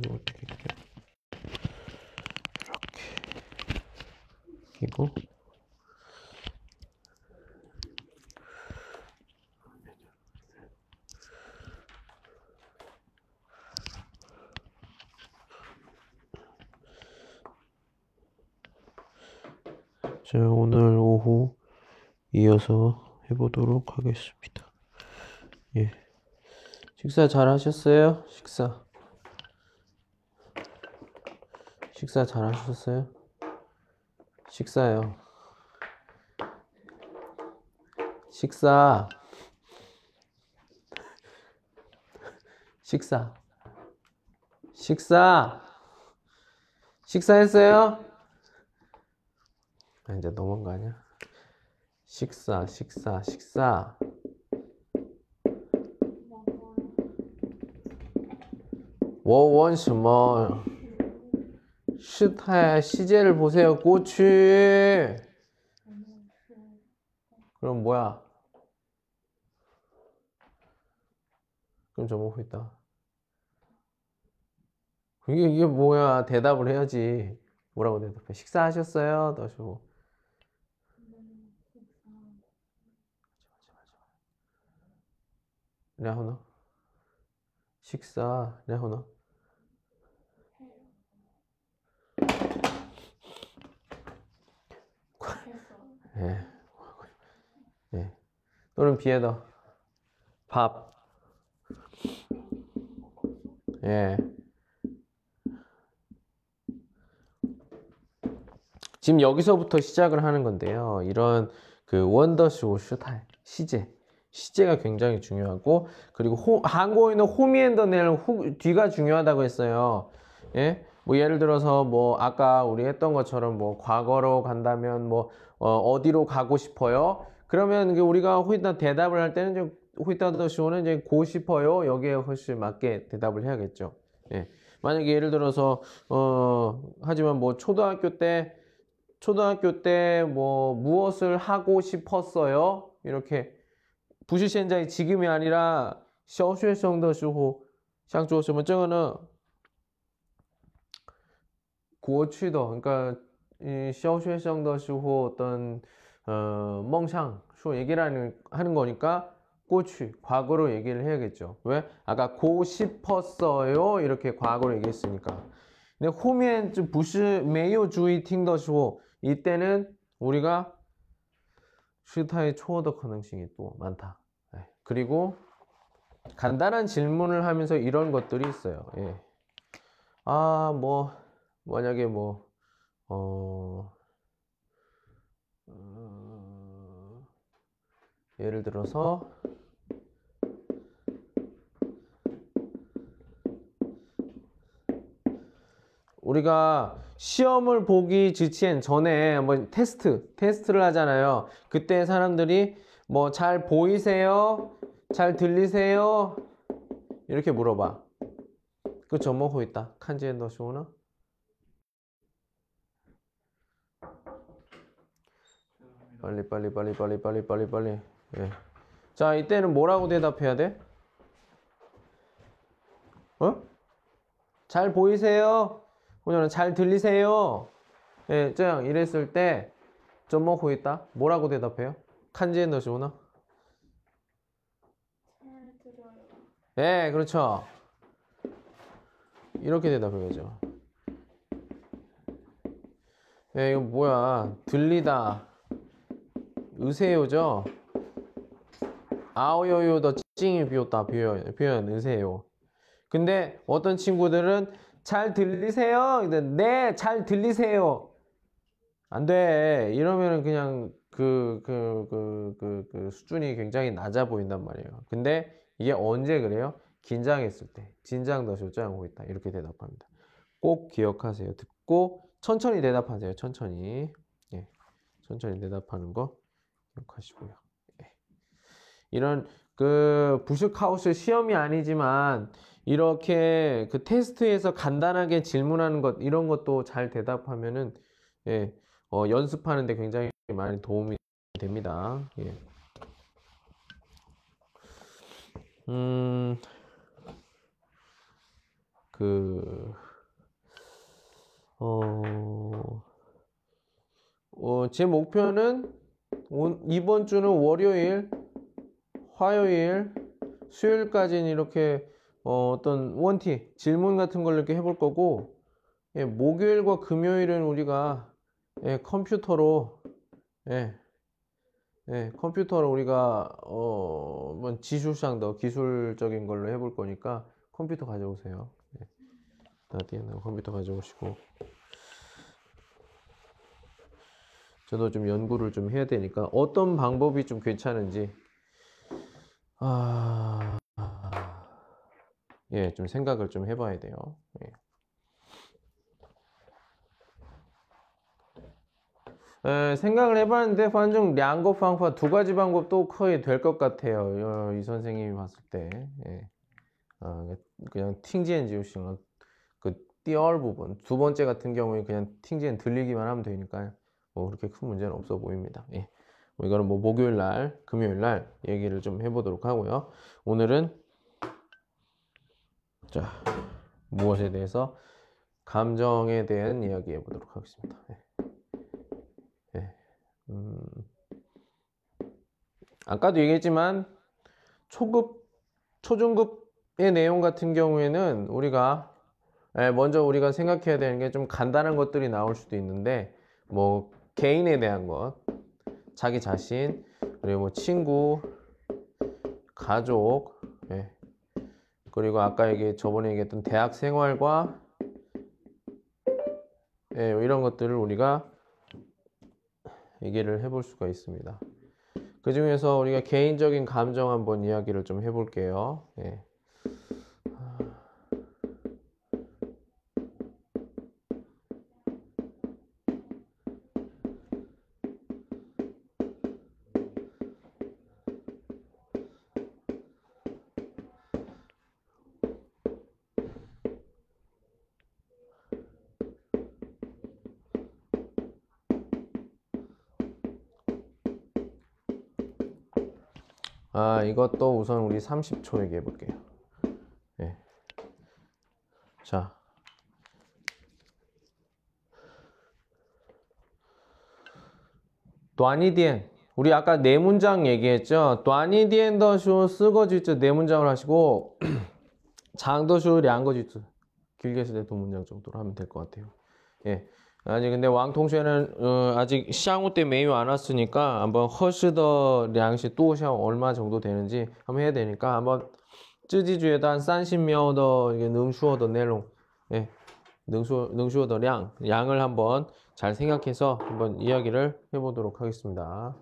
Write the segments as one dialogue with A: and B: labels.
A: 이렇게 이렇게 끼고 자, 오늘 오후 이어서 해보도록 하겠습니다. 예. 식사 잘 하셨어요? 식사. 식사 잘 하셨어요? 식사요. 식사. 식사. 식사. 식사했어요? 아, 이제 너무한 거 아니야? 식사, 식사, 식사. 워원 什么? 슈타야 시제를 보세요. 고추. 그럼 뭐야? 그럼 저 먹고 있다. 이게 이게 뭐야? 대답을 해야지. 뭐라고 대답해? 식사하셨어요? 다시 뭐. 레호나 식사 레호나 예. 예. 또는 비에더. 밥. 예. 지금 여기서부터 시작을 하는 건데요. 이런 그 원더쇼 슈타일 시제 시제가 굉장히 중요하고 그리고 호, 한국어에는 호미앤더넬 뒤가 중요하다고 했어요. 예? 뭐 예를 들어서 뭐 아까 우리 했던 것처럼 뭐 과거로 간다면 뭐 어, 디로 가고 싶어요? 그러면 우리가 호이다 대답을 할 때는 좀 호이다더 쇼는 이제 고 싶어요. 여기에 훨씬 맞게 대답을 해야겠죠. 예. 만약에 예를 들어서 어 하지만 뭐 초등학교 때 초등학교 때 뭐 무엇을 하고 싶었어요? 이렇게 부시现在 지금이 아니라 小学生的时候想做什么这个呢 过去的 그러니까 이 샤오쉐성 더시호 어떤 어, 멍상 쇼 얘기를 하는 거니까 꼬치 과거로 얘기를 해야겠죠. 왜? 아까 고 싶었어요 이렇게 과거로 얘기했으니까. 근데 호면 부시 메요 주의 팅더시호 이때는 우리가 슈타의 초어더 가능성이 또 많다. 네. 그리고 간단한 질문을 하면서 이런 것들이 있어요. 예. 아, 뭐, 만약에 뭐, 어, 어, 예를 들어서, 우리가 시험을 보기 지치엔 전에 뭐 테스트, 테스트를 하잖아요. 그때 사람들이 뭐 잘 보이세요? 잘 들리세요? 이렇게 물어봐. 그쵸, 뭐고 있다. 칸지엔 더 쇼나? 빨리 빨리 빨리 빨리 빨리 빨리 빨리. 예. 자, 이때는 뭐라고 대답해야 돼? 어? 잘 보이세요? 오늘은 잘 들리세요? 예, 저 이랬을 때, 좀 먹고 있다? 뭐라고 대답해요? 칸지에 넣으시구나? 예, 그렇죠. 이렇게 대답해야죠. 예, 이거 뭐야. 들리다. 으세요죠? 아오요요 더 찡이 비었다. 표현, 표현, 으세요. 근데 어떤 친구들은 잘 들리세요? 네, 잘 들리세요. 안 돼. 이러면은 그냥 그, 그, 그, 그, 그 수준이 굉장히 낮아 보인단 말이에요. 근데 이게 언제 그래요? 긴장했을 때. 진장 더 조장하고 있다. 이렇게 대답합니다. 꼭 기억하세요. 듣고 천천히 대답하세요. 천천히. 예. 천천히 대답하는 거 기억하시고요. 예. 이런 그 부슈카우스 시험이 아니지만 이렇게 그 테스트에서 간단하게 질문하는 것 이런 것도 잘 대답하면은 예, 어, 연습하는데 굉장히 많이 도움이 됩니다. 예. 음, 그, 어, 어, 제 목표는 오- 이번 주는 월요일, 화요일, 수요일까지는 이렇게 어, 어떤 원티, 질문 같은 걸 이렇게 해볼 거고, 예, 목요일과 금요일은 우리가 예, 컴퓨터로 예, 예, 컴퓨터로 우리가 어, 뭐 지수상더 기술적인 걸로 해볼 거니까 컴퓨터 가져오세요. 예. 나디에는 컴퓨터 가져오시고 저도 좀 연구를 좀 해야 되니까 어떤 방법이 좀 괜찮은지 아, 예, 좀 생각을 좀 해봐야 돼요. 예. 에, 생각을 해봤는데 반중 량거 방파 두 가지 방법도 거의 될 것 같아요. 어, 이 선생님이 봤을 때 예. 아, 그냥 팅지엔 지우시는 그 띠얼 부분 두 번째 같은 경우에 그냥 팅지엔 들리기만 하면 되니까 뭐 그렇게 큰 문제는 없어 보입니다. 예. 뭐 이거는 뭐 목요일 날, 금요일 날 얘기를 좀 해보도록 하고요. 오늘은 자 무엇에 대해서 감정에 대한 이야기 해보도록 하겠습니다. 예. 예. 음, 아까도 얘기했지만 초급, 초중급의 내용 같은 경우에는 우리가 예, 먼저 우리가 생각해야 되는 게 좀 간단한 것들이 나올 수도 있는데 뭐 개인에 대한 것, 자기 자신, 그리고 뭐 친구, 가족, 예. 그리고 아까 얘기 저번에 얘기했던 대학 생활과 예, 이런 것들을 우리가 얘기를 해볼 수가 있습니다. 그 중에서 우리가 개인적인 감정 한번 이야기를 좀 해볼게요. 예. 아, 이것도 우선 우리 30초 얘기해 볼게요. 예. 자. 또아니디엔 우리 아까 네 문장 얘기했죠. 또아니디엔 더쇼 쓰거지츠 네 문장을 하시고 장더쇼 량거지츠 길게 쓸때두 문장 정도로 하면 될 것 같아요. 예. 아직 근데 왕통쉐는 어, 아직 샹우 때 메뉴 안 왔으니까 한번 허스더 량시 또샹 얼마 정도 되는지 한번 해야 되니까 한번 쯔지주에 단 30秒더 이게 능수어더 내용 예. 능수 능수어더 량 양을 한번 잘 생각해서 한번 이야기를 해보도록 하겠습니다.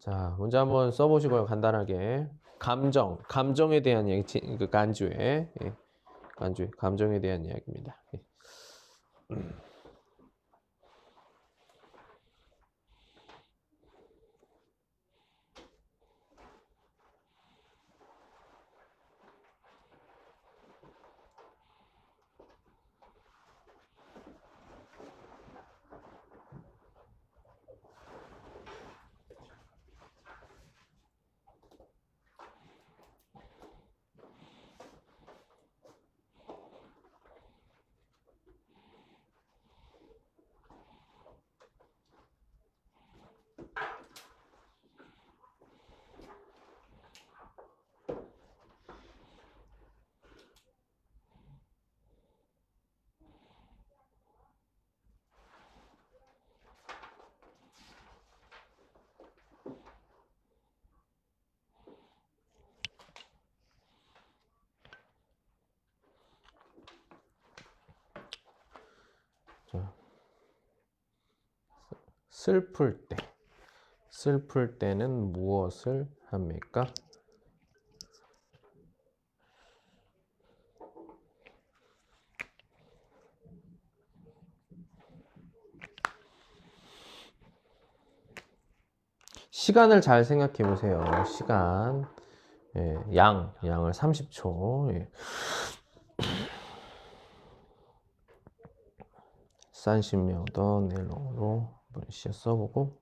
A: 자, 먼저 한번 써보시고요. 간단하게 감정, 감정에 대한 얘기, 그 간주에 예. 간주, 감정에 대한 이야기입니다. 예. 자, 슬플 때, 슬플 때는 무엇을 합니까? 시간을 잘 생각해 보세요. 시간, 예, 양, 양을 30초. 예. 30명 더 내용으로 시어 써보고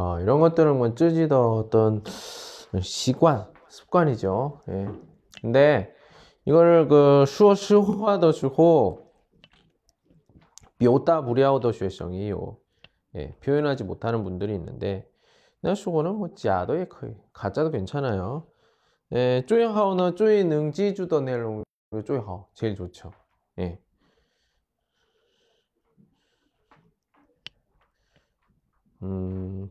A: 어, 이런 것들은 뭐 쯔지더 어떤 시관, 습관이죠. 예. 근데 이거를 그 수어 시화더 주고 묘다 무리하더 쉐성이요. 예, 표현하지 못하는 분들이 있는데 나 수고는 뭐 짜도 예 거의 가짜도 괜찮아요. 예, 쪼이하오는 쪼이 능지 주더 내용 쪼이하오 제일 좋죠. 예. 음,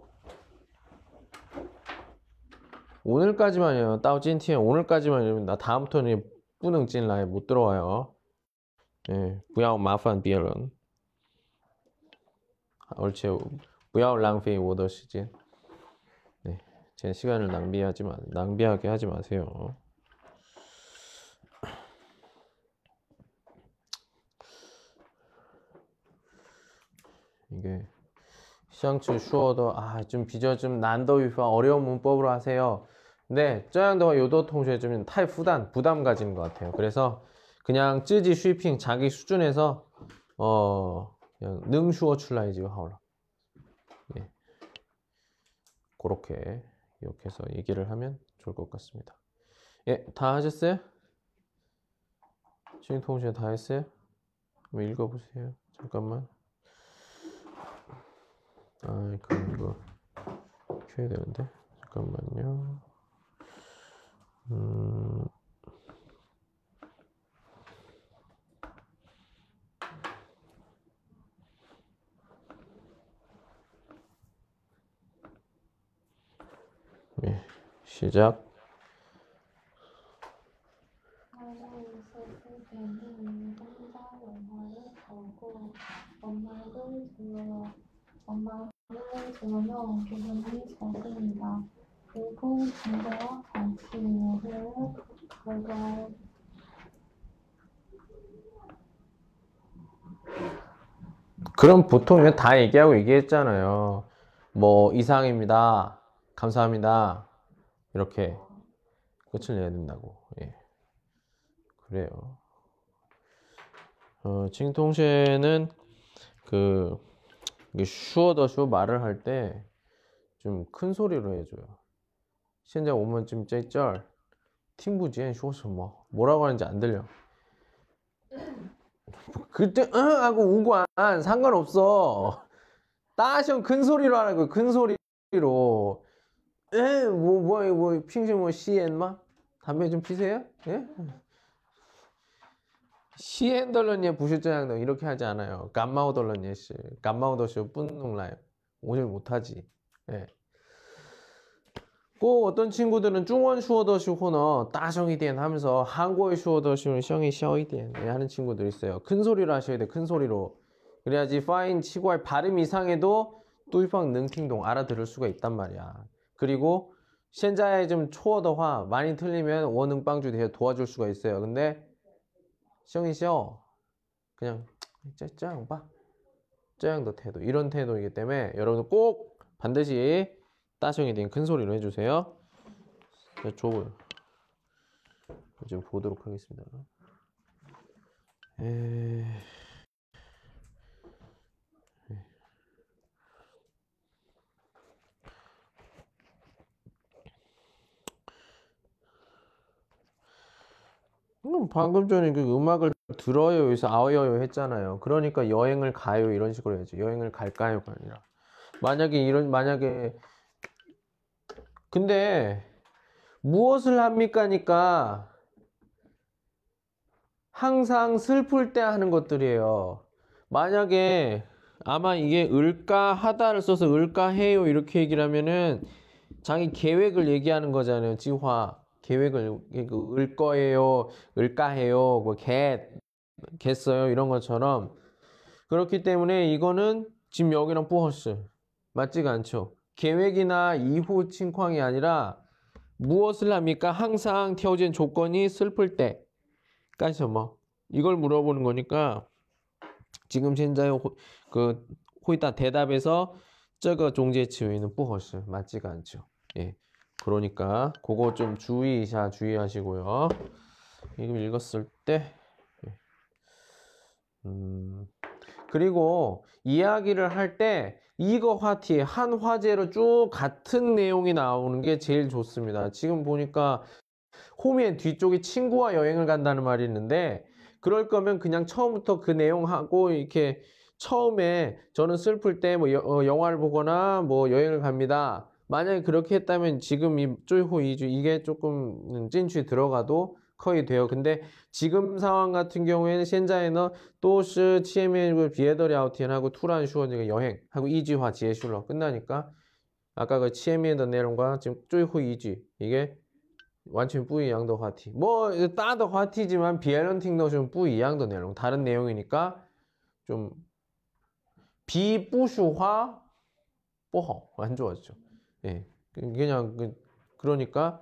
A: 오늘까지만요. 따오 찐티엔 오늘까지만이면 나 다음부터는 뿌능 찐 라에 못 들어와요. 예, 부야오 마판 비어런. 얼체 부야오 랑페이 워더 시즌. 네, 제 시간을 낭비하지 마, 낭비하게 하지 마세요. 이게 시장츠 슈어도 아좀 비저 좀 난더 위파 어려운 문법으로 하세요. 저양더 요더 통쉐 좀 타이 부담 부담 가지는 것 같아요. 그래서 그냥 쯔지 슈핑 자기 수준에서 어 그냥 능슈어 출라이지 하올라. 예. 그렇게 이렇게 해서 얘기를 하면 좋을 것 같습니다. 예, 다 하셨어요? 지금 통쉐 다 했어요? 한번 읽어보세요. 잠깐만. 아, 그럼 이거 켜야 되는데 잠깐만요. 음, 예, 시작.
B: 나는 있었을 때는 혼자 영화를 보고 엄마를 들어 엄마를 들으며 기분이 좋습니다.
A: 그럼 보통 이거 다 얘기하고 얘기했잖아요. 뭐 이상입니다. 감사합니다. 이렇게 끝을 내야 된다고. 예. 그래요. 어, 칭통쉐는 그 슈어더슈 말을 할 때 좀 큰 소리로 해줘요. 现在我们지금 在这儿听不见说什么 뭐라고 하는지 안 들려. 그때 응 하고 우관 상관없어. 따시형 큰 소리로 하라고 큰 소리로. 에, 뭐, 뭐, 뭐, 핑신 뭐, 시엔마? 담배 좀 피세요? 예? 시엔덜런예 부실장도 이렇게 하지 않아요. 깜마오덜런예 씨, 깜마오더쇼 뿐농라요. 오질 못하지. 예. 꼭 어떤 친구들은 중원 슈어더슈 호너 따성이디엔 하면서 한국어 슈어더슈는 성이 셔이디엔 하는 친구들 있어요. 큰 소리로 하셔야 돼. 큰 소리로. 그래야지 파인 치고할 발음 이상해도 뚜이팡 능팅동 알아들을 수가 있단 말이야. 그리고 현자에 좀 초어더화 많이 틀리면 원응빵주 대해 도와줄 수가 있어요. 근데 성이 셔 그냥 짜짱 봐. 짜양 더 태도 이런 태도이기 때문에 여러분 꼭 반드시 따성이 된 큰 소리로 해주세요. 자, 줘 이제 보도록 하겠습니다. 에... 음, 방금 전에 그 음악을 들어요 여기서 아워요 했잖아요. 그러니까 여행을 가요 이런 식으로 해야지. 여행을 갈까요가 아니라 만약에 이런 만약에 근데 무엇을 합니까니까 항상 슬플 때 하는 것들이에요. 만약에 아마 이게 을까 하다를 써서 을까 해요 이렇게 얘기를 하면은 자기 계획을 얘기하는 거잖아요. 지화 계획을 그을 거예요, 을까 해요, 뭐 개 겠어요 이런 것처럼 그렇기 때문에 이거는 지금 여기랑 뿌허스 맞지가 않죠. 계획이나 이후情况이 아니라 무엇을 합니까? 항상 태워진 조건이 슬플 때. 까지 뭐 이걸 물어보는 거니까 지금 현재 그 호이다 대답에서 저거 종제 지위는 뿌허스 맞지가 않죠. 예. 그러니까 그거 좀 주의자 주의하시고요. 예, 이거 읽었을 때 예. 음, 그리고 이야기를 할 때 이거 화티 한 화제로 쭉 같은 내용이 나오는 게 제일 좋습니다. 지금 보니까 홈의 뒤쪽에 친구와 여행을 간다는 말이 있는데 그럴 거면 그냥 처음부터 그 내용하고 이렇게 처음에 저는 슬플 때 뭐 영화를 보거나 뭐 여행을 갑니다. 만약에 그렇게 했다면 지금 이 쪼이호 이주 이게 조금 찐취 들어가도 거의 돼요. 근데 지금 상황 같은 경우에는 현재에는 또스 치에미엔을 비에더리아우티엔하고 투란 슈원이가 여행하고 이지화 지에슐러 끝나니까 아까 그 치에미엔더 내용과 지금 쪼이후 이지. 이게 완전 뿌이양더 화티. 뭐 따더 화티지만 비에런팅도 좀 뿌이양더 내용 다른 내용이니까 좀 비뿌슈화 뽀허. 안 좋았죠. 예. 그냥 그, 그러니까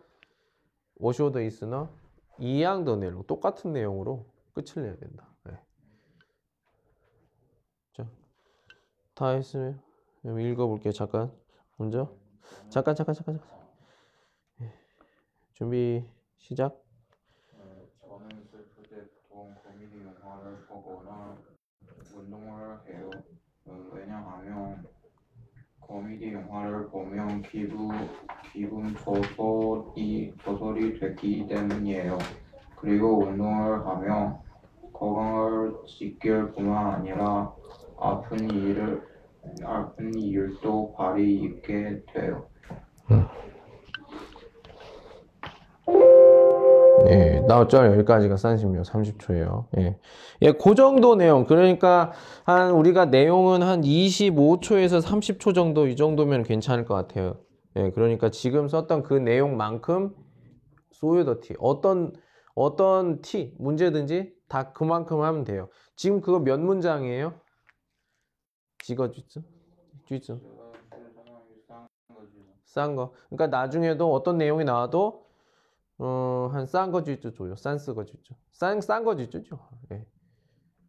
A: 워쇼더 있으나 이항더 내로 똑같은 내용으로 끝을 내야 된다. 네. 자, 다 했으면 읽어볼게요. 잠깐 먼저 잠깐 잠깐 잠깐 잠깐 네. 준비 시작.
C: 네, 저는 슬플 때 보통 고민이 영화를 보거나 운동을 해요. 음, 왜냐하면 코미디 영화를 보면 기분 기분 조절이 조절이 되기 때문이에요. 그리고 운동을 하면 건강을 지킬 뿐만 아니라 아픈 일을 아픈 일도 발이 있게 돼요.
A: 예, 나왔죠? 여기까지가 30秒, 30초예요. 예. 예, 그 정도 내용. 그러니까 한 우리가 내용은 한 25초에서 30초 정도 이 정도면 괜찮을 것 같아요. 예, 그러니까 지금 썼던 그 내용만큼 소유더 티 어떤 어떤 티 문제든지 다 그만큼 하면 돼요. 지금 그거 몇 문장이에요? 지거 쥐츠? 쥐츠. 싼 거. 그러니까 나중에도 어떤 내용이 나와도 어, 한 싼 거지주 줘요. 싼스 거지주. 싼, 싼 거지주죠. 예.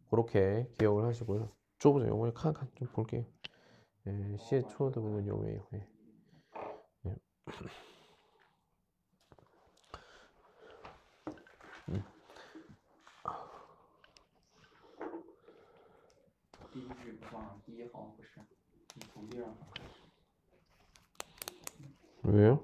A: 그렇게 기억을 하시고요. 좁으세요. 요번에 칸칸 좀 볼게요. 예, 시의 초도 보면 요예요. 예. 예. 음. 왜요?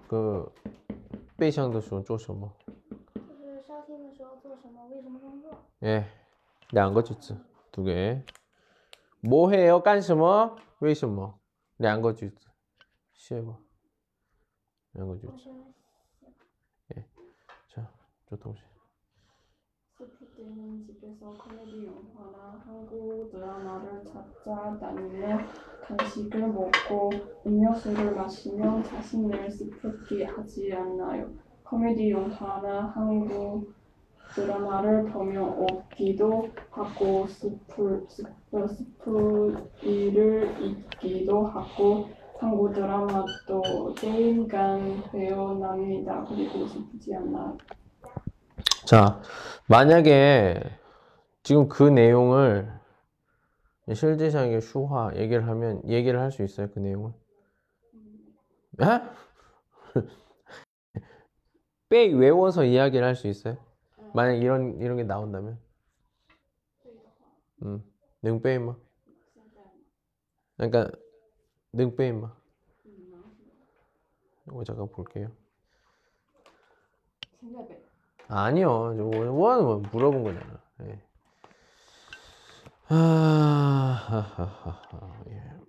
A: 그, 背向的时候做什么?
B: 就是夏天的时候做什么？为什么工作？
A: 예. 两个句子. 두 개. 뭐 해요? 干什么?为什么?两个句子. 시해봐. 两个句子.
B: 我是
A: 자, 저 동시에.
D: 슬플 때는 집에서 코미디 영화나 한국 드라마를 찾아 다니며 간식을 먹고 음료수를 마시며 자신을 슬프게 하지 않나요? 코미디 영화나 한국 드라마를 보며 웃기도 하고 슬플, 슬플, 슬플 일을 잊기도 하고 한국 드라마도 게임간 회원합니다. 그리고 슬프지 않나요?
A: 자, 만약에 지금 그 내용을 실제상의 슈화 얘기를 하면 얘기를 할 수 있어요, 그 내용을? 에? 빼 외워서 이야기를 할 수 있어요? 만약 이런 이런 게 나온다면? 음, 능 빼임마. 그러니까 능 빼임마. 이거 잠깐 볼게요.
D: 现在背。
A: 아니요. 저 뭐, 물어본 거잖아. 예. 아, 하하하하, 예.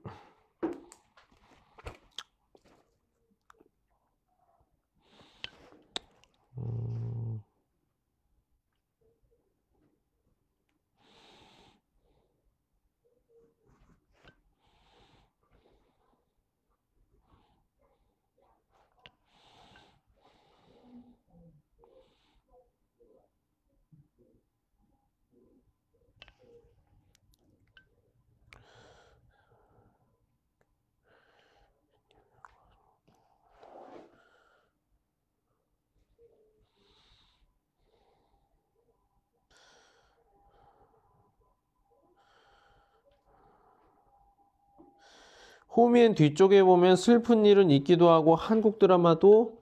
A: 호미엔 뒤쪽에 보면 슬픈 일은 있기도 하고 한국 드라마도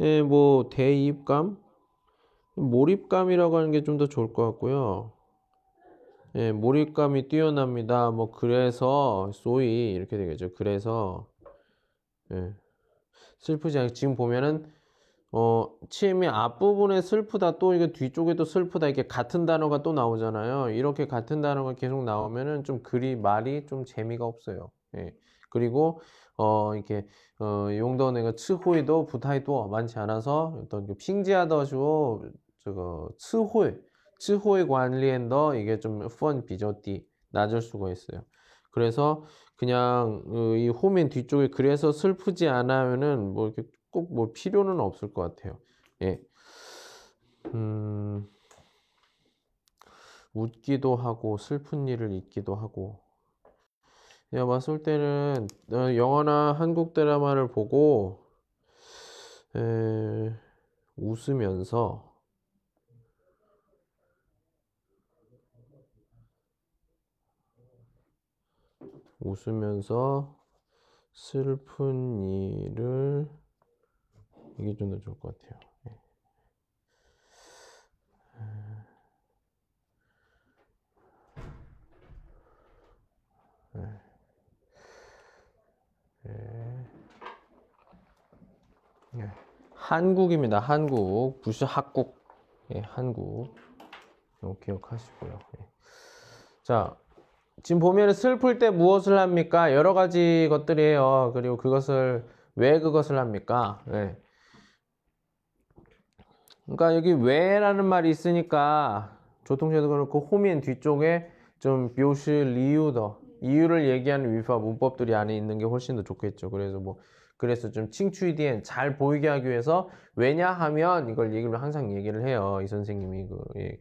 A: 예, 뭐 대입감, 몰입감이라고 하는 게 좀 더 좋을 것 같고요. 예, 몰입감이 뛰어납니다. 뭐 그래서 소위 이렇게 되겠죠. 그래서 예, 슬프지 않게 지금 보면은 어 치음의 앞부분에 슬프다 또 이게 뒤쪽에도 슬프다 이렇게 같은 단어가 또 나오잖아요. 이렇게 같은 단어가 계속 나오면은 좀 글이 말이 좀 재미가 없어요. 예. 그리고 어 이렇게 어 용도내가 츠호이도 부타이도 많지 않아서 어떤 그 핑지하더쇼 저거 츠호이 츠호이 관리엔더 이게 좀펀 비저띠 낮을 수가 있어요. 그래서 그냥 어, 이 호면 뒤쪽에 그래서 슬프지 않으면은 뭐 이렇게 꼭 뭐 필요는 없을 것 같아요. 예. 음, 웃기도 하고 슬픈 일을 잊기도 하고 내가 봤을 때는 어, 영화나 한국 드라마를 보고 에, 웃으면서 웃으면서 슬픈 일을 이게 좀 더 좋을 것 같아요. 예. 예. 한국입니다. 한국 부시 학국 예, 한국 기억하시고요. 예. 자, 지금 보면 슬플 때 무엇을 합니까? 여러 가지 것들이에요. 그리고 그것을 왜 그것을 합니까? 예. 그러니까 여기 왜라는 말이 있으니까 조통제도 그렇고 호민 뒤쪽에 좀 묘시 리유더 이유를 얘기하는 위파 문법들이 안에 있는 게 훨씬 더 좋겠죠. 그래서 뭐 그래서 좀 칭추이디엔 잘 보이게 하기 위해서 왜냐하면 이걸 얘기를 항상 얘기를 해요. 이 선생님이 그 예.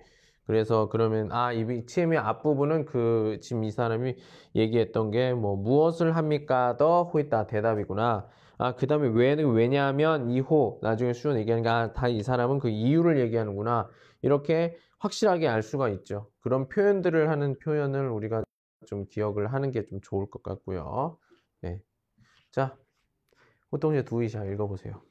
A: 그래서 그러면 아, 이 TM의 앞부분은 그 지금 이 사람이 얘기했던 게 뭐 무엇을 합니까? 더 호있다 대답이구나. 아, 그 다음에 왜는 왜냐하면 이호 나중에 수준 얘기하니까 다이 사람은 그 이유를 얘기하는구나. 이렇게 확실하게 알 수가 있죠. 그런 표현들을 하는 표현을 우리가 좀 기억을 하는 게 좀 좋을 것 같고요. 네. 자, 호동제 두이샤 읽어보세요.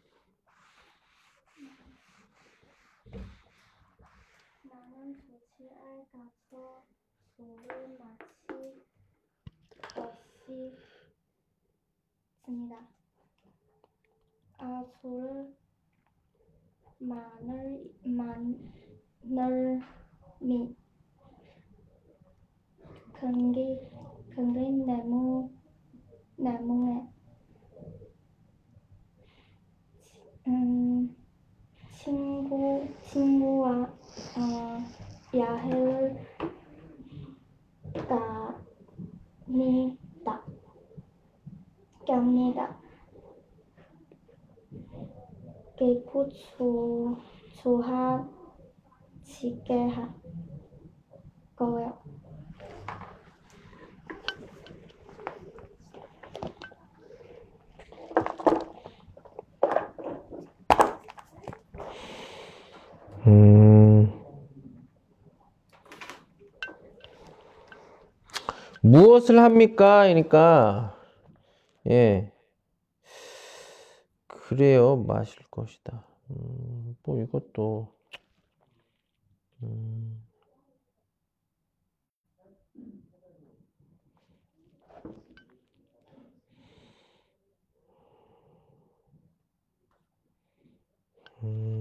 B: 근기 근기 나무 나무에 음 친구 친구와 어, 야해를 갑니다. 갑니다. 기쁘주 주하시게 할 거예요.
A: 음. 무엇을 합니까? 그러니까 예. 그래요. 마실 것이다. 음, 뭐 이것도 음. 음.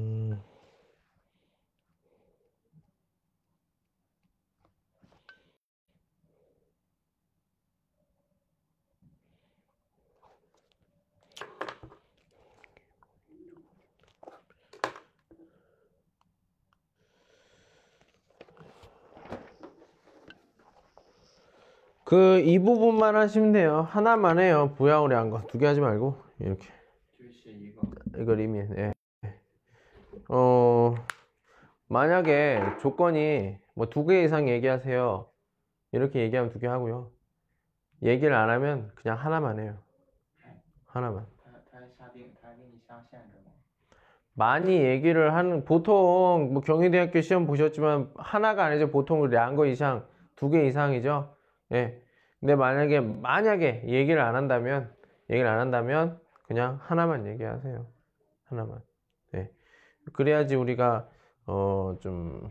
A: 그 이 부분만 하시면 돼요. 하나만 해요. 보양으로 한거. 두 개 하지 말고. 이렇게. 이거 리미 네. 예. 어 만약에 조건이 뭐 두 개 이상 얘기하세요. 이렇게 얘기하면 두 개 하고요. 얘기를 안 하면 그냥 하나만 해요. 하나만. 많이 얘기를 하는 보통 뭐 경희대학교 시험 보셨지만 하나가 아니죠. 보통 량거 이상 두 개 이상이죠. 예. 근데 만약에 만약에 얘기를 안 한다면 얘기를 안 한다면 그냥 하나만 얘기하세요. 하나만. 네. 그래야지 우리가 어 좀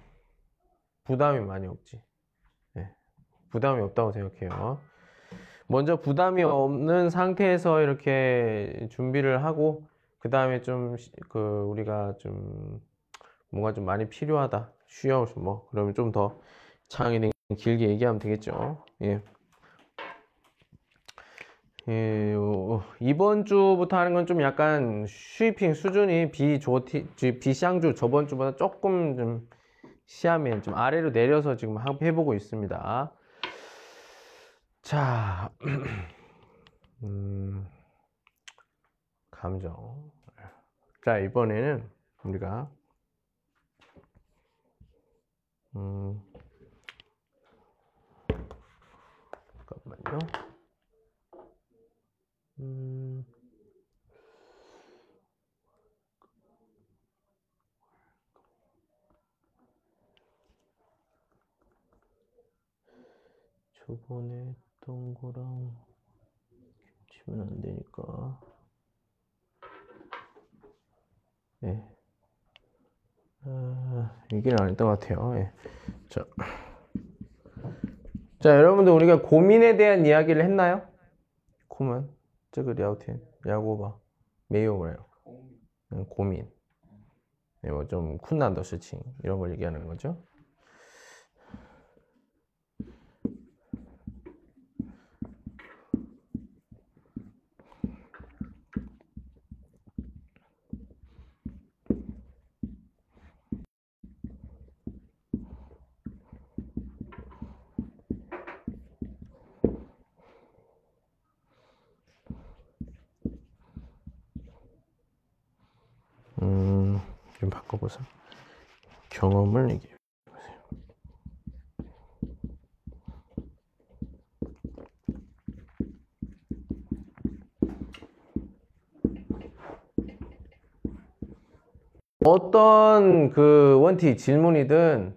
A: 부담이 많이 없지. 네. 부담이 없다고 생각해요. 먼저 부담이 없는 상태에서 이렇게 준비를 하고 그 다음에 좀 그 우리가 좀 뭔가 좀 많이 필요하다 쉬어 뭐 그러면 좀 더 창의력 길게 얘기하면 되겠죠. 예. 예, 어, 이번 주부터 하는 건 좀 약간 슈이핑 수준이 비조티 비샹주 저번 주보다 조금 좀 시하면 좀 아래로 내려서 지금 하- 해보고 있습니다. 자, 음, 감정. 자, 이번에는 우리가 음, 잠깐만요. 음, 저번에 했던 거랑 겹치면 안 되니까. 예. 아, 얘기를 안 했던 것 같아요. 예. 자. 자 여러분들 우리가 고민에 대한 이야기를 했나요? 고민, 저거 랴오틴, 야구바 메이오그래요 고민. 네, 뭐좀 쿤난더 스칭 이런 걸 얘기하는 거죠. 어떤 그 问题 질문이든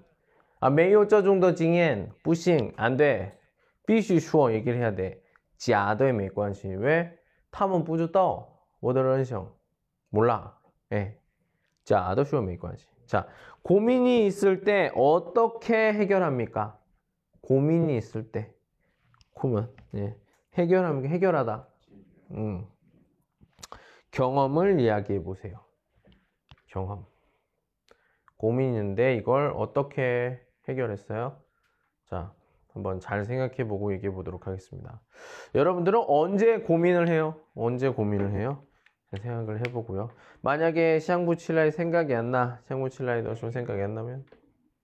A: 아 没有这种的经验不行 안돼. 必须说 얘기를 해야 돼. 지아더의 메이관시 왜? 他们不知道. 我的人生 몰라. 예. 假的说没关系 자 고민이 있을 때 어떻게 해결합니까? 고민이 있을 때. 고민. 예. 해결하면 해결하다. 음. 경험을 이야기해 보세요. 경험. 고민인데 이걸 어떻게 해결했어요? 자, 한번 잘 생각해 보고 얘기해 보도록 하겠습니다. 여러분들은 언제 고민을 해요? 언제 고민을 해요? 생각을 해보고요. 만약에 샹부칠라이 생각이 안 나, 샹부칠라이 너좀 생각이 안 나면,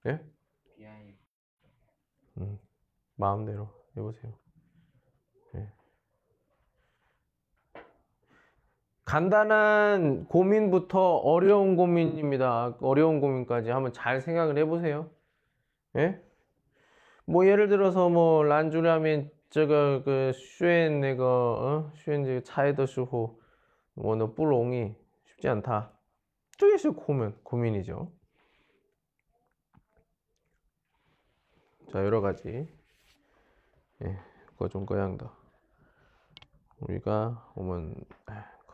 A: 예? 음, 마음대로 해보세요. 간단한 고민부터 어려운 고민입니다. 어려운 고민까지 한번 잘 생각을 해보세요. 예? 뭐 예를 들어서 뭐 란주라면 저거 그 슈엔 내가 어? 슈엔 저 차에더 슈호 뭐너 뿌롱이 쉽지 않다. 저게서 고민 고민이죠. 자 여러 가지 예, 거좀 거양다. 우리가 오면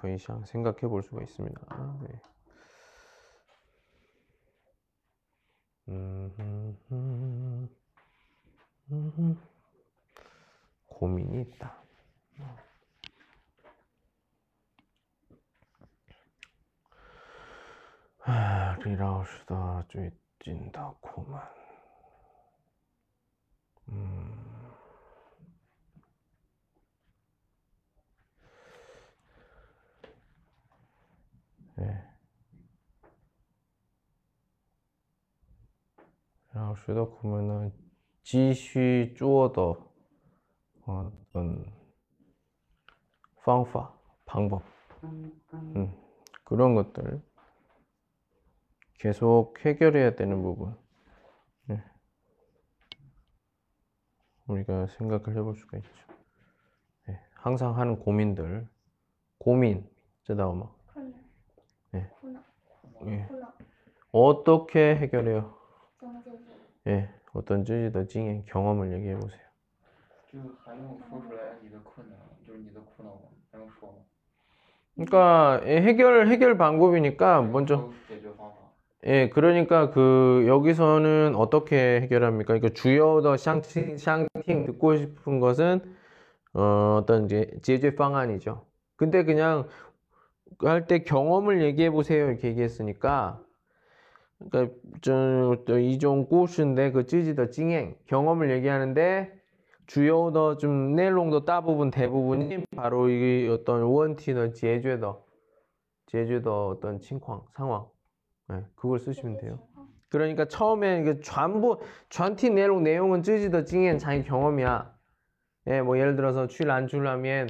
A: 거의 상 생각해 볼 수가 있습니다. 네. 음, 음, 음, 고민이 있다. 아, 리라우스다 쥐찐다 고만. 음. 然后学到苦闷呢，继续做的어떤 방법, 방법, 음, 그런 것들 계속 해결해야 되는 부분 예. 우리가 생각을 해볼 수가 있죠. 예, 항상 하는 고민들, 고민, 쓰다오마
B: 困难，
A: 哎
B: 苦恼，
A: 예.
B: 苦恼，
A: 어떻게 해결해요?
B: 怎么解决？
A: 예, 어떤 쯔지더 징의 경험을 얘기해 보세요.
C: 这个还用说出来你的困难，就是你的苦恼吗？还用说吗？
A: 그러니까 예, 해결 해결 방법이니까
C: 没
A: 먼저
C: 有解决方法。
A: 예, 그러니까 그 여기서는 어떻게 해결합니까? 그러니까 주요 더 샹팅 샹팅 듣고 싶은 것은 어, 어떤 이제 제재 방안이죠. 근데 그냥 할 때 경험을 얘기해 보세요 이렇게 얘기했으니까 그러니까 저 이종 꼬슈인데 그 찌지더 찡행 경험을 얘기하는데 주요 더좀 내용도 따부분 대부분이 바로 이 어떤 원티너 제주더 제주더 어떤 칭황 상황 네, 그걸 쓰시면 돼요. 그러니까 처음에 그 전부 전티 내용 내용은 찌지더 찡행 자기 경험이야. 예, 네, 뭐 예를 들어서 출안 출라면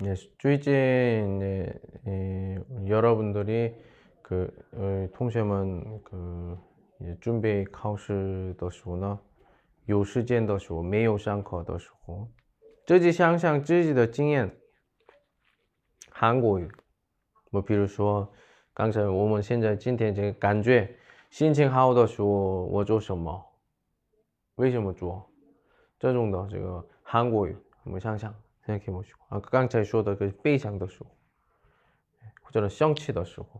A: 네, 最近 이제 이, 여러분들이 그 어, 통시문 그 이제 준비 考试的时候呢，有时间的时候，没有上课的时候，自己想想自己的经验，韩国语，我比如说刚才我们现在今天这个感觉心情好的时候，我做什么？为什么做？这种的这个韩国语，我们想想。 생각해 보시고 아까 刚才说的그悲伤的时候 或者生气的时候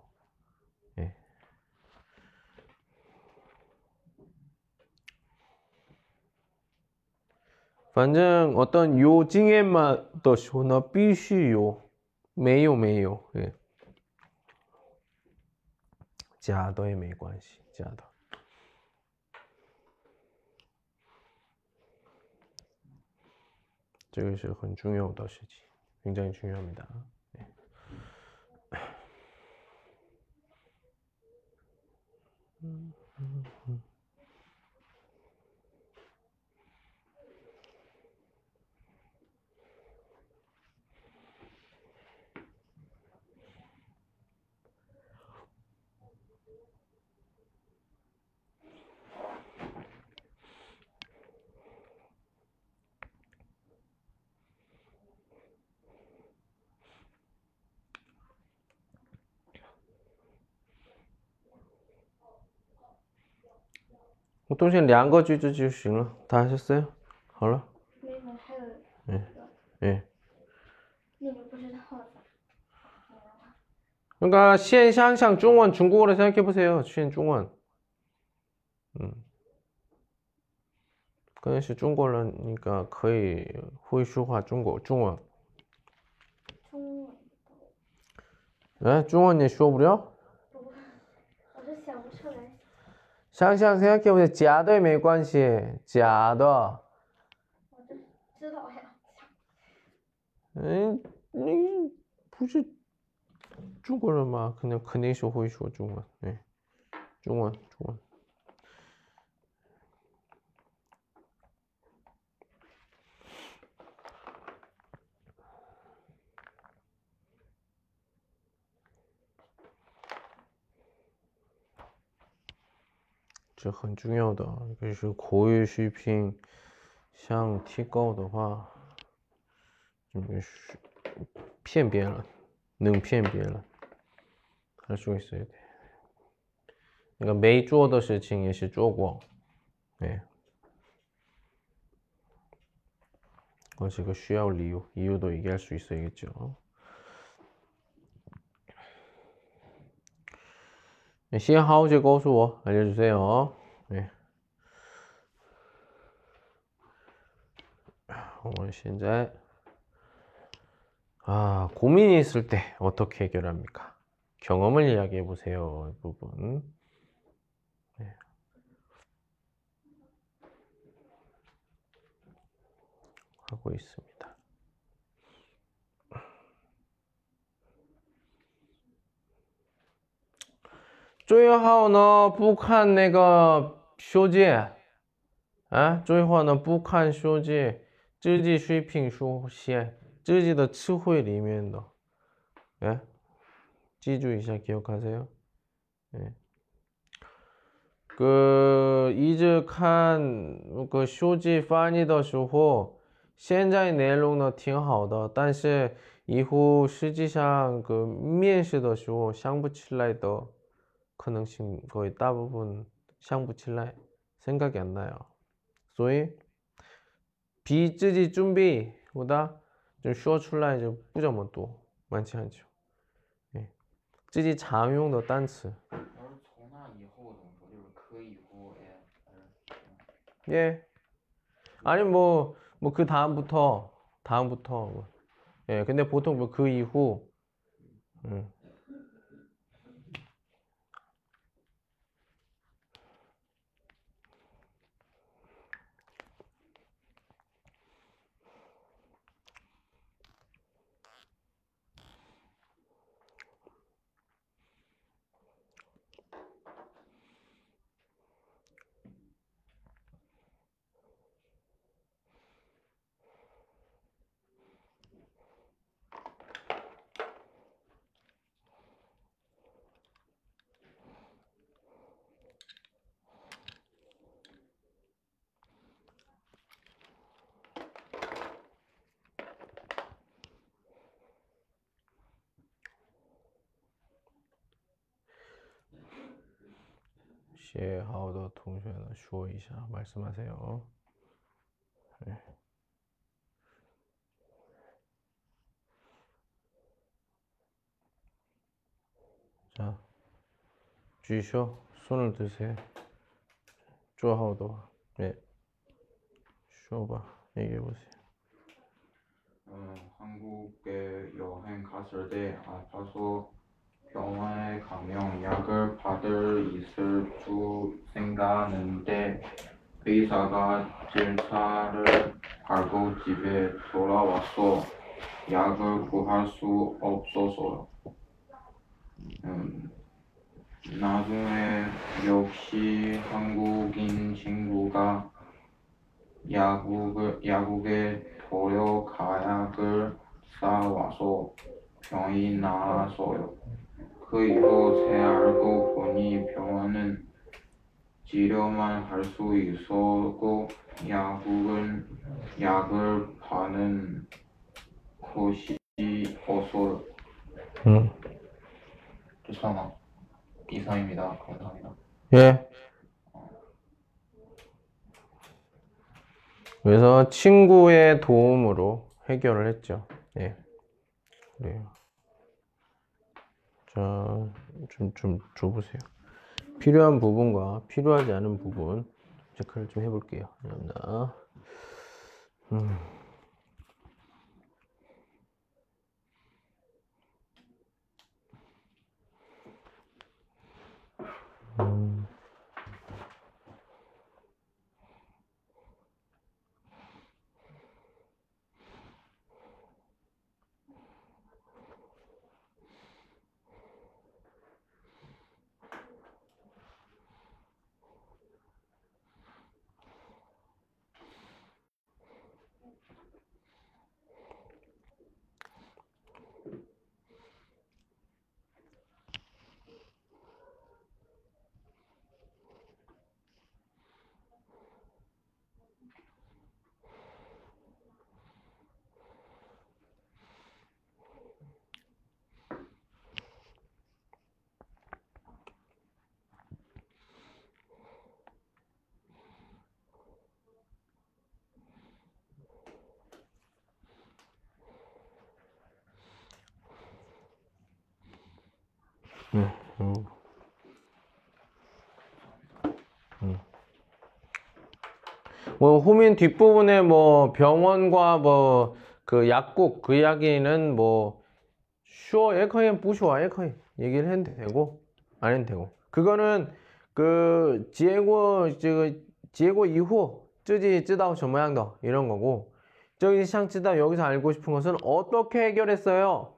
A: 反正어떤 요经验만 더쇼 나必须有 매요 매요 예. 假的也没关系假的这个是很重要的事情 굉장히 중요합니다 음. 네. 东西两个句子就行了다 하셨어요? 好了
B: 那个还有
A: 嗯
B: 一个，
A: 예.
B: 那个不知道的。
A: 그러니까 现想想 중원 중국어로 생각해 보세요. 现 중원. 음. 可能是中国人那个可以会说话中国中文。
B: 中文，
A: 哎，中文你说不了？
B: 我 想
A: 想 생각해 보세요. 假的没关系，假的。
B: 我这知道呀。
A: 嗯，你不是中国人吗？肯定肯定是会说中文。哎，中文 这很重要的比如是口语水平像提高的话就是骗别人能骗别人还是会说的？那个没做的事情也是做过对我这个需要理由理由都应该属于是一讲 시어 하우즈 고수워 알려주세요. 네. 이제 아 고민이 있을 때 어떻게 해결합니까? 경험을 이야기해 보세요. 이 부분. 네. 하고 있습니다. 最好呢不看那个书籍，啊，最好呢不看书籍，自己水平书写自己的词汇里面的，哎，记住一下， 기억하세요. 예. 그 이제 看个书籍翻译的时候，现在内容呢挺好的，但是以后实际上个面试的时候想不起来的。 가능성 거의 대부분 想不起来 생각이 안 나요. 所以比自己准备보다 좀说出来就不这么多 많지 않죠. 예. 自己常用的单词
C: 要是从那以后怎么说？就是可以后哎，还是
A: 예. 아니 뭐 뭐 그 다음부터 다음부터 뭐. 예. 근데 보통 뭐 그 이후 음. 씨의 하우더 동시에는 슈어이샤 말씀하세요. 네. 자, 쥐셔 손을 드세요. 쪼하우더 예, 네. 쇼바 얘기해 보세요.
C: 어, 한국에 여행 갔을 때 아파서 병원에 가면 약을 받을 있을 줄 생각하는데 의사가 질차를 알고 집에 돌아와서 약을 구할 수 없어서요. 음, 나중에 역시 한국인 친구가 야국을, 야국에 도려 가약을 싸와서 병이 나았어요. 그새 알고 보니 병원은 치료만 할 수 있었고 약국은 약을 파는 곳이 없어요.
A: 응.
C: 죄송합니다. 이상입니다. 감사합니다.
A: 예. 그래서 친구의 도움으로 해결을 했죠. 예. 그래요. 자, 좀, 좀 줘보세요. 필요한 부분과 필요하지 않은 부분 체크를 좀 해볼게요. 감사합니다. 음. 음. 음, 음. 음. 뭐 호민 뒷부분에 뭐 병원과 뭐 그 약국 그 이야기는 뭐 쉬워 예커인 부쉬워 예커인 얘기를 해도 되고 안 해도 되고 그거는 그 지혜고 저 지혜고 이후 쯔지 쯔다오 저 모양도 이런 거고 저기 샹 쯔다 여기서 알고 싶은 것은 어떻게 해결했어요?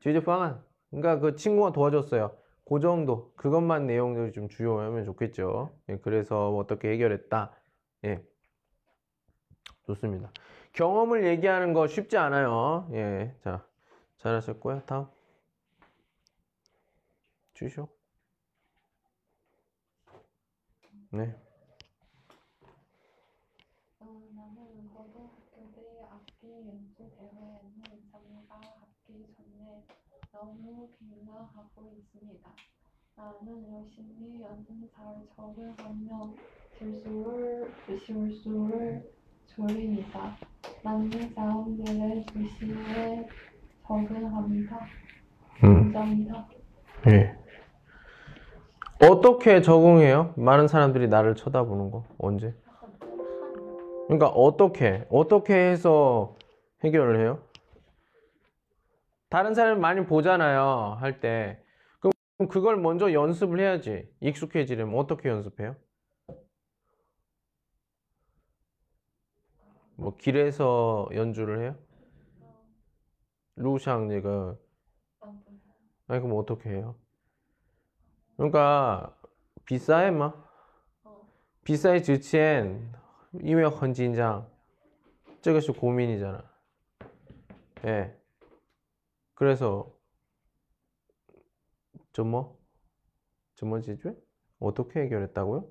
A: 제재 방안 그러니까 그 친구가 도와줬어요. 그 정도 그것만 내용을 좀 주요하면 좋겠죠. 예, 그래서 뭐 어떻게 해결했다. 예, 좋습니다. 경험을 얘기하는 거 쉽지 않아요. 예, 자 잘하셨고요. 다음 주시오. 네.
D: 너무 긴장하고 있습니다. 나는 열심히 연습 잘 적응하며 실수를 실수를 줄입니다. 나는 사람들의 지시에 적응합니다.
A: 음,
D: 감사합니다.
A: 예. 어떻게 적응해요? 많은 사람들이 나를 쳐다보는 거 언제? 그러니까 어떻게 어떻게 해서 해결을 해요? 다른 사람 많이 보잖아요 할 때. 그럼 그걸 먼저 연습을 해야지. 익숙해지려면 어떻게 연습해요? 뭐 길에서 연주를 해요? 어. 루샹 얘가 어, 뭐. 아니 그럼 어떻게 해요? 그러니까 비싸에 마 뭐. 어. 비싸에 지치엔 이외 헌진장 저것이 고민이잖아 예 네. 그래서 저뭐 저뭐 지주 어떻게 해결했다고요?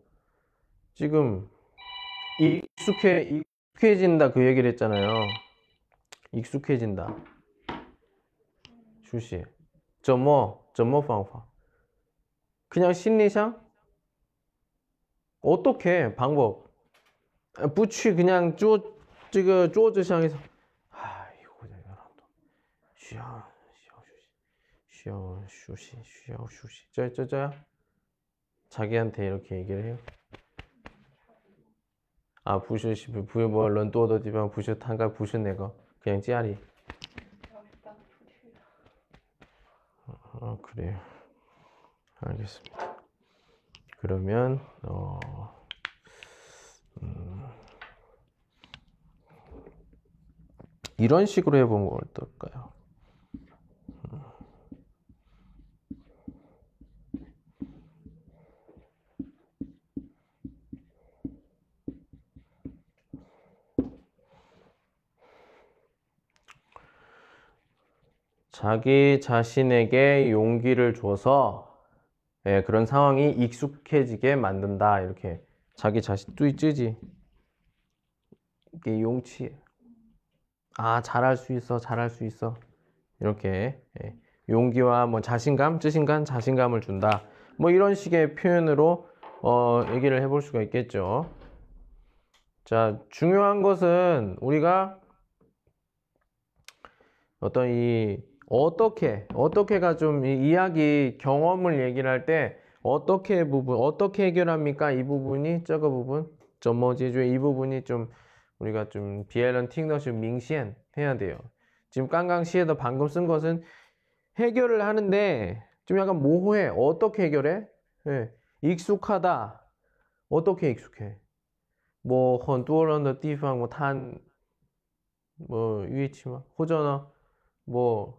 A: 지금 익숙해 익숙해진다 그 얘기를 했잖아요. 익숙해진다. 주시. 점어, 점어 방파. 그냥 심리상? 어떻게 방법? 아, 부취 그냥 쪼, 지금 쪼즈상에서 아이고 내가 또 쉬어, 쉬어 휴식, 쉬어 휴식, 쉬어 휴식. 저저저 자기한테 이렇게 얘기를 해요. 아 부시 부시 뭐人多的地方不是摊开不是那个 그냥 찌아리 아 그래요. 알겠습니다. 그러면 어, 음, 이런 식으로 해보면 어떨까요? 자기 자신에게 용기를 줘서 예, 그런 상황이 익숙해지게 만든다. 이렇게 자기 자신 뚜이 쯔지. 이게 용치. 아, 잘할 수 있어. 잘할 수 있어. 이렇게 예, 용기와 뭐 자신감, 쯔신감, 자신감을 준다. 뭐 이런 식의 표현으로 어, 얘기를 해볼 수가 있겠죠. 자, 중요한 것은 우리가 어떤 이 어떻게 어떻게가 좀 이야기 경험을 얘기를 할 때 어떻게 부분 어떻게 해결합니까 이 부분이 저거 부분 점머지주의 뭐, 이 부분이 좀 우리가 좀 비엘런 팅너슈 밍시엔 해야 돼요. 지금 깡강시에서 방금 쓴 것은 해결을 하는데 좀 약간 모호해. 어떻게 해결해? 예. 익숙하다. 어떻게 익숙해? 뭐, 헌두어런더 띠팡, 뭐, 탄, 뭐, 유이치마, 호전어, 뭐,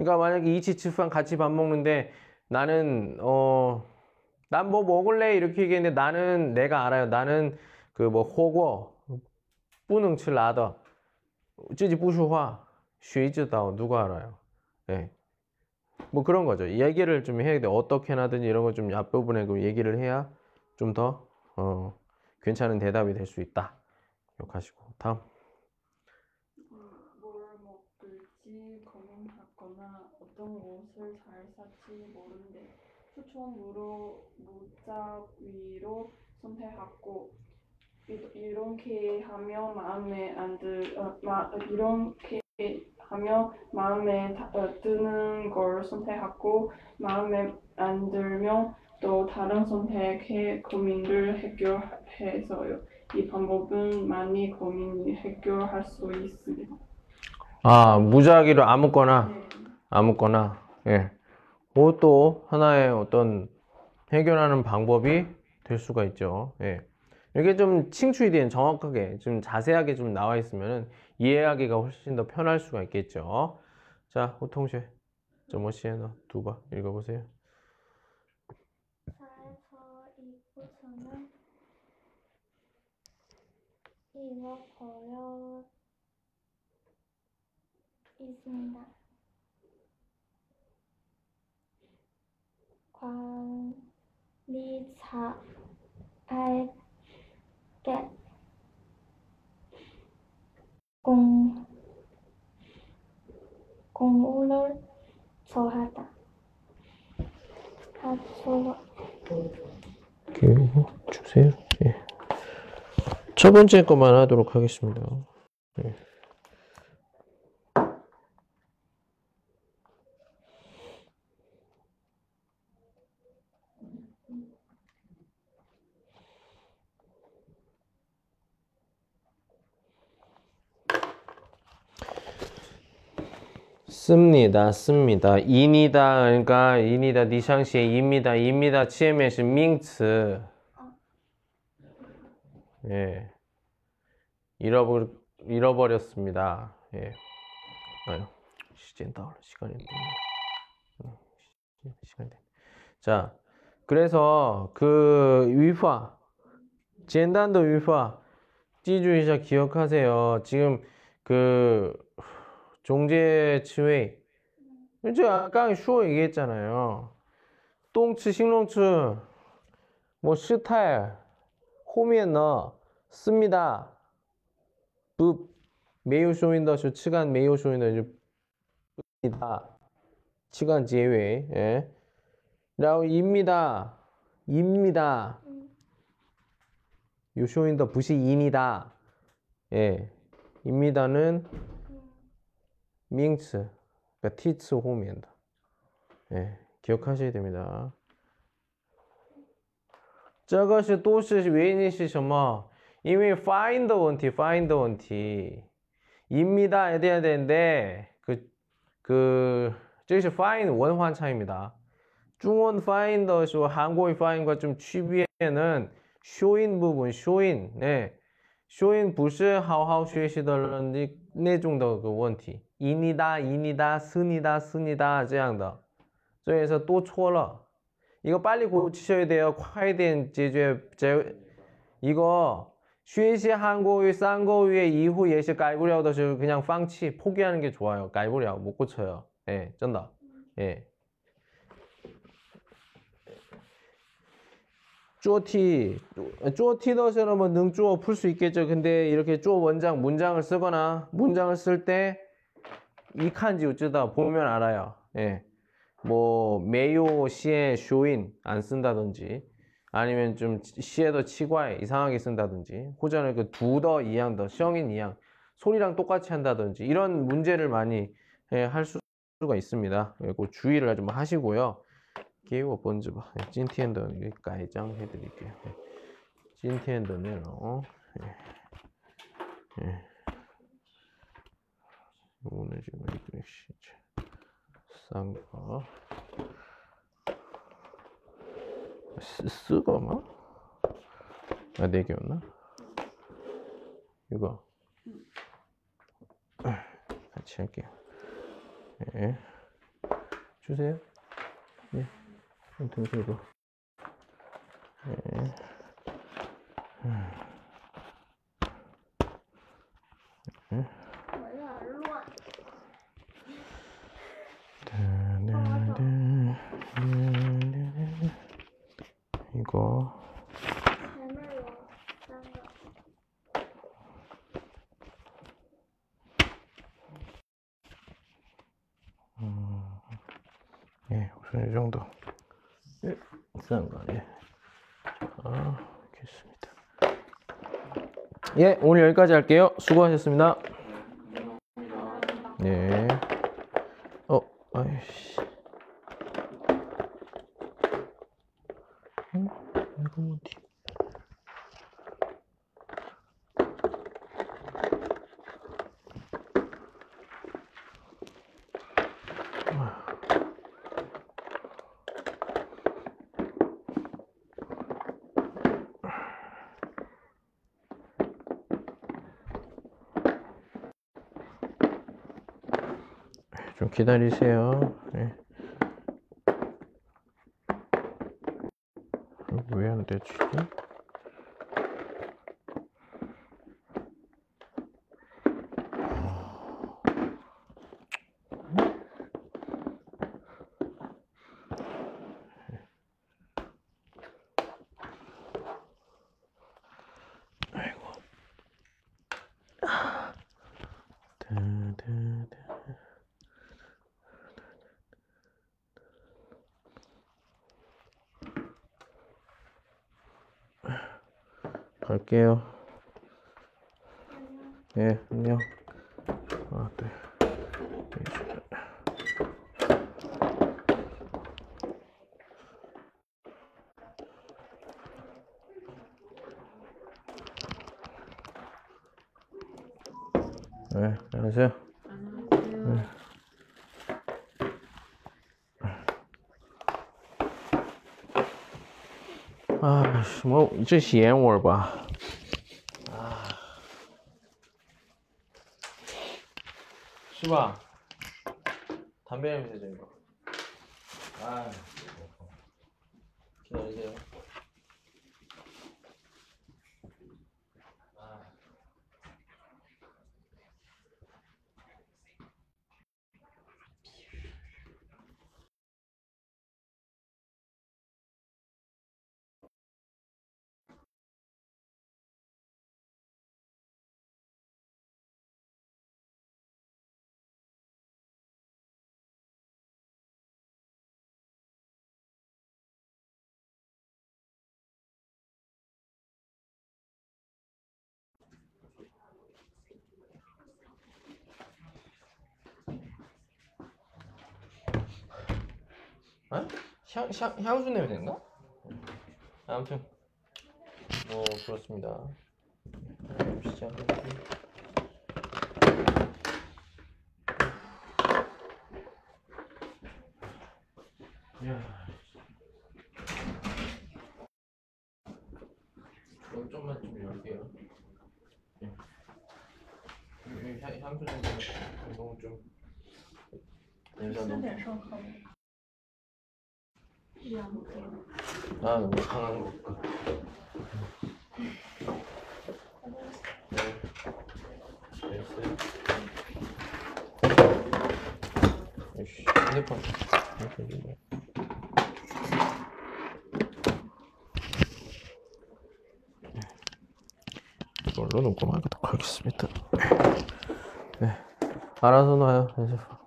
A: 그러니까 만약에 이치 치판 같이 밥 먹는데 나는 어 난 뭐 먹을래 이렇게 얘기했는데 나는 내가 알아요. 나는 그 뭐 호거 뿌능 칠 라더 쯔지 부슈화 쉬지다 누가 알아요. 예. 뭐 그런 거죠. 얘기를 좀 해야 돼. 어떻게 하든지 이런 거 좀 앞부분에 그 얘기를 해야 좀 더 어, 괜찮은 대답이 될 수 있다. 기억하시고 다음.
E: 뭘 먹을지 고민하거나 어떤 옷을 잘 살지 모르는데 추천으로 무작 위로 선택하고 이- 이렇게 하면 마음에 안 들, 어, 마, 이렇게 하면 마음에 다- 어, 드는 걸 선택하고 마음에 안 들면 또 다른 선택해 고민을 해결해서요. 이 방법은 많이 고민을 해결할 수 있습니다.
A: 아 무작위로 아무거나
E: 네.
A: 아무거나 예. 그것도 하나의 어떤 해결하는 방법이 될 수가 있죠. 예. 이게 좀 칭추이 된 정확하게 좀 자세하게 좀 나와 있으면은 이해하기가 훨씬 더 편할 수가 있겠죠. 자, 호통쉐 저뭐 시에너 두바 읽어보세요.
B: 잃어버려 있습니다. 관리자에게 공, 공우를 저하다. 하초로
A: 그리고 주세요. 예. 첫 번째 것만 하도록 하겠습니다. 예. 씁니다, 씁니다. 이니다, 그러니까 이니다, 니샹시의 입니다, 입니다, 치에메시 밍츠. 예. 잃어버, 잃어버렸습니다. 예. 아유, 시간 다 시간이 됐네. 음, 시간이 됐네. 자, 그래서 그 위파, 젠단도 위파, 찌주이자 기억하세요. 지금 그, 종제 치웨이. 제가 아까 슈어 얘기했잖아요. 똥치, 싱롱츠, 뭐, 스타일, 호미에너, 씁니다. 붓 메이오 쇼윈더 슈, 치간 메이오 쇼윈더 이제 습니다. 치간 제외, 예. 라우, 입니다. 입니다. 요 쇼윈더 부시 인이다. 예. 입니다는 名词, 그러니까 티츠 호면다. 예, 기억하셔야 됩니다. 这个是都是原因是什么？因为发音的问题，发音的问题。 입니다 해야 되는데 그, 그, 这是发音文化 차이입니다. 중원 파인的时候 한국의 파인과 좀区别는 쇼인 부분, 쇼인, 네. 쇼인 不是好好学习的人的那种的个问题， 인이다, 인이다, 쓴이다, 쓴이다 这样的，所以说都错了。 이거 빨리 고치셔야 돼요. 快点解决 제, 이거 学习韩国语三个月以后也是改不了的时候 그냥放弃 포기하는 게 좋아요. 改不了못 고쳐요. 예, 쩐다. 예. 쪼티, 쪼티 더셔러면 능쪼 풀수 있겠죠. 근데 이렇게 쪼 원장 문장을 쓰거나 문장을 쓸 때 이 칸지 어쩌다 보면 알아요. 예. 뭐 메요 시에 쇼인 안 쓴다든지 아니면 좀 시에더 치과에 이상하게 쓴다든지 호전을 그 두더 이양 더 시영인 이양 소리랑 똑같이 한다든지 이런 문제를 많이 예, 할 수- 수가 있습니다. 그리고 주의를 좀 하시고요. 번즈 봐. 찐티엔더 가이장 해드릴게요. 예. 찐티엔더 네로. 예. 예. 오늘 지금 이거 시제 싼 거. 쓰, 쓰거나? 아, 네 개였나? 이거. 같이 할게요. 예. 주세요. 예. 등 들고. 예. 예.
B: 我
A: 예, 오늘 여기까지 할게요. 수고하셨습니다. 예. 어, 아이씨. 응? 이거 어디? 좀 기다리세요. 예. 왜안 되지? 什么？这嫌我吧？是吧？ 담배 냄새 좀 이거. 아, 기다리세 어? 향, 향, 향수 냄새인가? 아무튼 뭐 그렇습니다. 시작. 야. 좀만 좀 열게요. 예. 이 향, 향수 냄새 너무 좀 냄새 너무
E: 아 너무 강한 것
A: 같아. 네. 네, 네. 됐어요. 네. 이걸로 녹음하도록 하겠습니다. 네. 알아서 놔요, 핸드폰.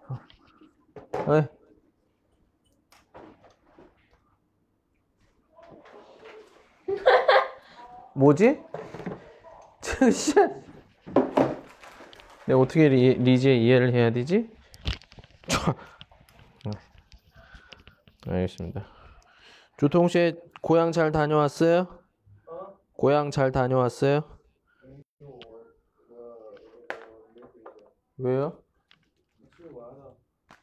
A: 뭐지? 내가 어떻게 리, 리지의 이해를 해야 되지? 알겠습니다. 주통 씨 고향 잘 다녀왔어요? 고향 잘 다녀왔어요? 왜요?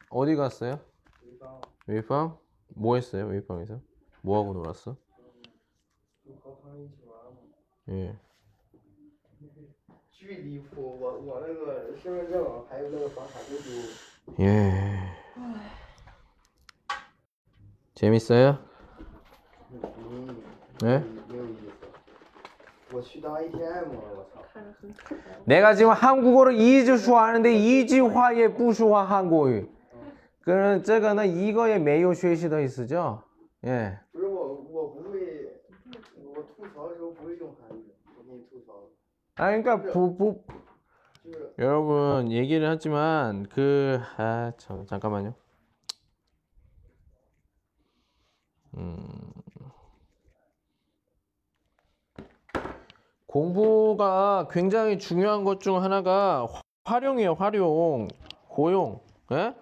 A: 어디 갔어요? 웨이팡? 뭐 했어요? 웨이팡에서? 뭐 하고 놀았어? 예.
C: 巨离谱！我我那个身份证还有那个房卡都丢。
A: 예. 재밌어요?
C: 嗯，
A: 네?
C: 没有意思。我去当 ATM 了，我操！
A: 내가 지금 한국어를 一直说하는데 一句话也不说韩国语. 그는 这个呢 이거에 没有学习的意思죠? 예. 아 그러니까 그
C: 보보
A: 여러분 얘기를 하지만 그아참 잠깐만요. 음. 공부가 굉장히 중요한 것 중 하나가 활용이에요, 활용. 고용. 예?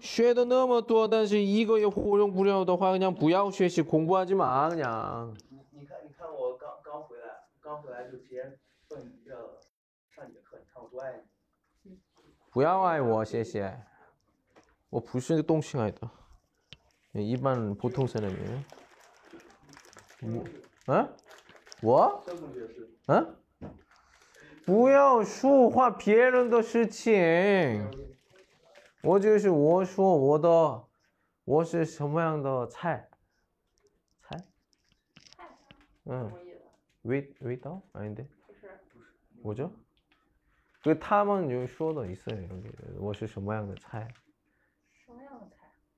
A: 쉐도 넘어 또 단시 이거에 활용 부려도 그냥 부야우쉐시 공부하지 마 그냥.
C: 后后来就直接做你的上你的课，你看我多爱你。
A: 不要爱我，谢谢。我不是东西来的，一般普通生的人。我，啊，我，啊，不要说话别人的事情。我就是我说我的，我是什么样的菜，菜，嗯。味味道아닌데？뭐죠？그他们有说的있어요 여기我是什么样的菜？
D: 什么样的菜？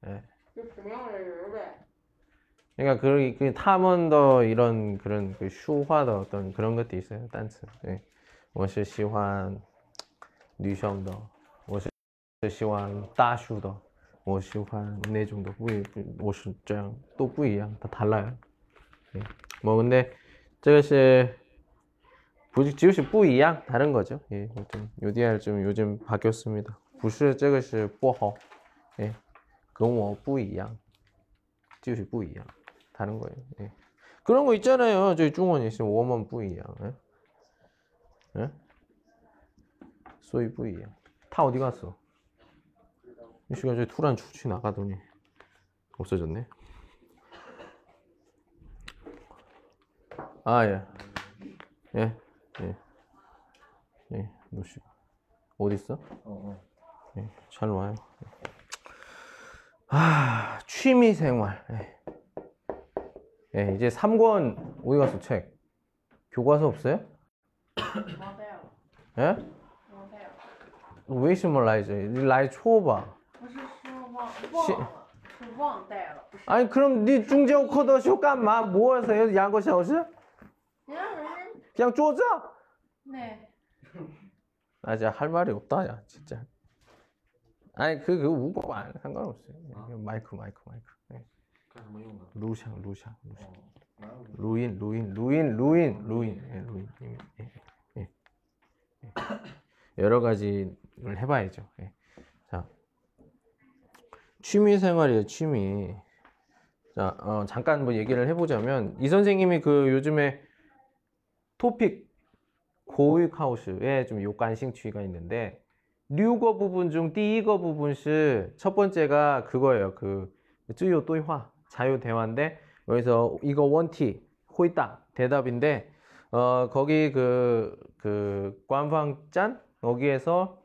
A: 예.
D: 就什么样的人呗？
A: 그러니까 그, 그 타먼더 이런 그런 그 슈화的 어떤 그런 것도 있어요 단츠. 예. 我是喜欢女生的，我是喜欢大叔的，我喜欢那种的不一，我是这样都不一样，다 달라요. 예. 뭐 근데 这个是不就是不一样 다른 거죠. 예. 좀 UDR 좀 요즘 바뀌었습니다. 不是这个是不好， 예. 跟我不一样。就是不一样， 다른 거예요. 예. 그런 거 있잖아요. 저희 중원이 있으면 我们不一样. 예? 예? 所以不一样. 타 어디 갔어? 이 시간 저희 투란出去 나가더니 없어졌네. 아 예. 예. 예. 예. 노시. 어디 있어? 예. 잘 와요. 아, 취미 생활. 예. 예, 이제 3권 어디 갔어, 책? 교과서 없어요?
D: 忘带了，
A: 예?
D: 忘带了。
A: 为什么来这里？你来错吧？
D: 不是说忘忘了，是忘带了，不是。
A: 아니 그럼 네 중재호 커더 쇼干嘛? 뭐 하세요? 양거 샤오시? 그냥 쪼자?
D: 네.
A: 아, 진짜 할 말이 없다, 야, 진짜. 아니, 그, 그, 우고 안, 상관없어요. 그냥 마이크, 마이크, 마이크.
C: 네.
A: 루샹, 루샹, 루샹.
C: 어.
A: 루인, 루인, 루인, 루인, 루인. 예, 루인. 예, 예. 예. 예. 여러 가지를 해봐야죠. 예. 자. 취미 생활이에요, 취미. 자, 어, 잠깐 뭐 얘기를 해보자면, 이 선생님이 그 요즘에 토픽 고익하우스에 좀 요관싱취가 있는데 류거 부분 중 띠거 부분시 첫 번째가 그거예요. 그 쯔요 또이화 자유 대화인데 여기서 이거 원티 호이다 대답인데 어 거기 그 그 관방짠 여기에서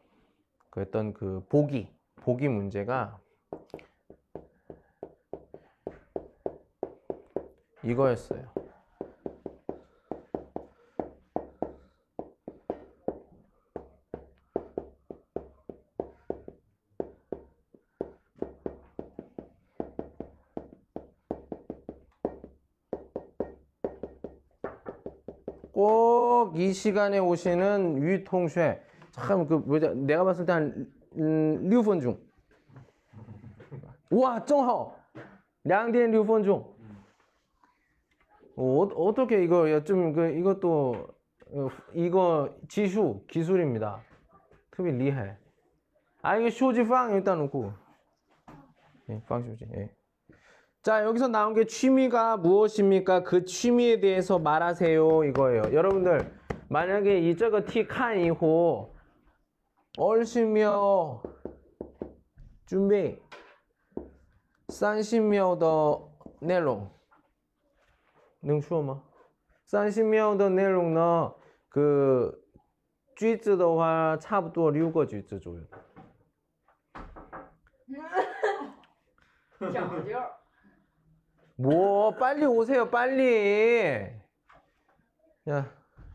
A: 그 어떤 그 보기 보기 문제가 이거였어요. 시간에 오시는 유통쉐 참 그 뭐지 내가 봤을 때한 음, 6분 중. 와, 정허. 량디엔 6분 중. 어, 어, 어떻게 이거 좀그 이것도 어, 이거 지수 기술입니다. 특히 리해. 아 이게 쇼지팡 일단 놓고. 예, 방쇼지. 예. 자, 여기서 나온 게 취미가 무엇입니까? 그 취미에 대해서 말하세요. 이거예요. 여러분들, 만약에 이 저거 T 칸 이후 얼시며 준비 30秒的内容能说吗30秒的内容呢그句子的话差不多六个句子左右
D: 讲究。
A: 뭐 빨리 오세요 빨리 야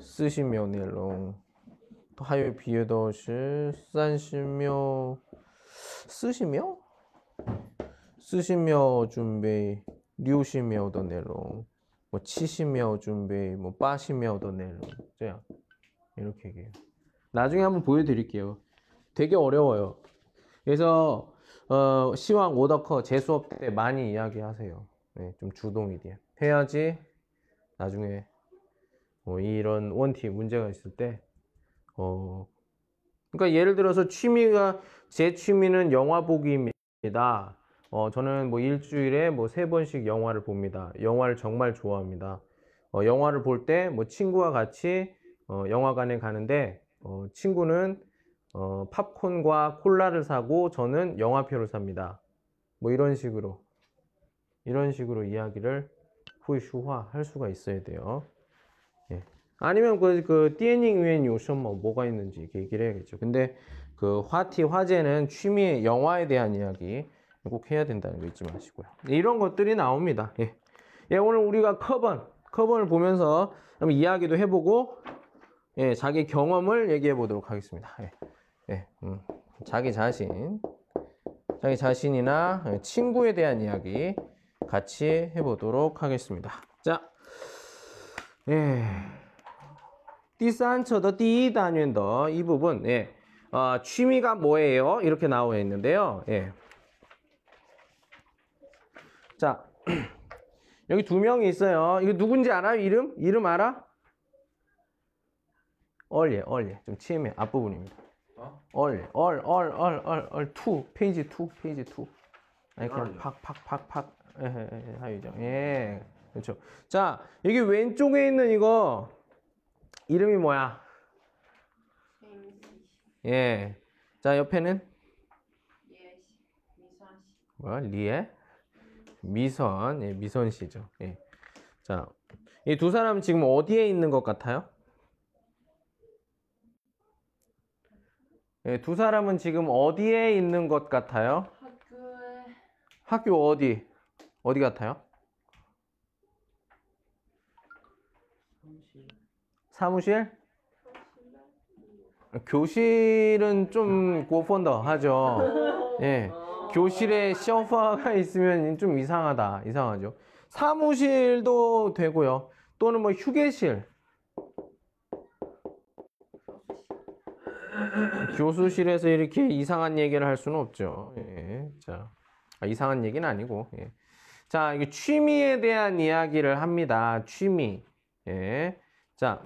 A: 쓰시며 내롱. 또 하요 비에더시 산시며 쓰시며 쓰시며 준비 류시며 더 내롱. 뭐 치시며 준비 뭐 빠시며 더 내롱. 자 이렇게 얘기해요. 나중에 한번 보여드릴게요. 되게 어려워요. 그래서 어, 시황 오더커 재 수업 때 많이 이야기하세요. 네, 좀 주동이 돼 해야지 나중에 뭐 이런 원티 문제가 있을 때 어, 그러니까 예를 들어서 취미가 제 취미는 영화 보기입니다. 어, 저는 뭐 일주일에 뭐 세 번씩 영화를 봅니다. 영화를 정말 좋아합니다. 어, 영화를 볼 때 뭐 친구와 같이 어, 영화관에 가는데 어, 친구는 어, 팝콘과 콜라를 사고 저는 영화표를 삽니다. 뭐 이런 식으로 이런 식으로 이야기를 후이슈화 할 수가 있어야 돼요. 아니면 그, 그, 띠엔닝 위엔 요션 뭐, 뭐가 있는지 얘기를 해야겠죠. 근데 그 화티, 화제는 취미, 영화에 대한 이야기 꼭 해야 된다는 거 잊지 마시고요. 이런 것들이 나옵니다. 예. 예, 오늘 우리가 커번, 커번을 보면서 좀 이야기도 해보고, 예, 자기 경험을 얘기해 보도록 하겠습니다. 예. 예, 음, 자기 자신, 자기 자신이나 친구에 대한 이야기 같이 해보도록 하겠습니다. 자, 예. 第三册的第一单元的이 부분, 예. 어, 취미가 뭐예요? 이렇게 나와 있는데요. 예. 자, 여기 두 명이 있어요. 이거 누군지 알아요? 이름? 이름 알아? 얼예, 얼예. 좀 치매 앞부분입니다.
C: 어?
A: 얼, 얼, 얼, 얼, 얼, 얼, 투, 페이지 투, 페이지 투. 아니, 그냥
C: 얼요.
A: 팍, 팍, 팍, 팍. 예, 예, 예, 하유죠. 예. 그렇죠. 자, 여기 왼쪽에 있는 이거, 이름이 뭐야? 예. 자, 옆에는? 뭐, 리에? 미선, 예, 미선 씨죠. 예. 자, 이 두 사람 지금 어디에 있는 것 같아요? 예, 두 사람은 지금 어디에 있는 것 같아요?
E: 학교에
A: 학교 어디? 어디 같아요? 사무실? 교실은 좀 고펀더 하죠. 예. 교실에 쇼파가 있으면 좀 이상하다. 이상하죠. 사무실도 되고요. 또는 뭐 휴게실. 교수실에서 이렇게 이상한 얘기를 할 수는 없죠. 예. 자, 아, 이상한 얘기는 아니고. 예. 자, 이게 취미에 대한 이야기를 합니다. 취미. 예. 자.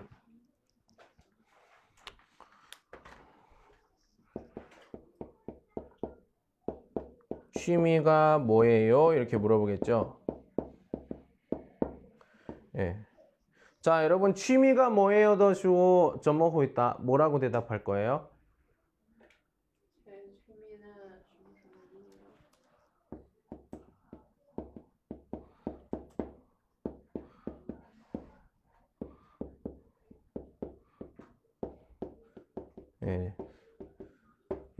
A: 취미가 뭐예요? 이렇게 물어보겠죠. 예. 자, 여러분 취미가 뭐예요? 더쇼 점먹고 있다. 뭐라고 대답할 거예요?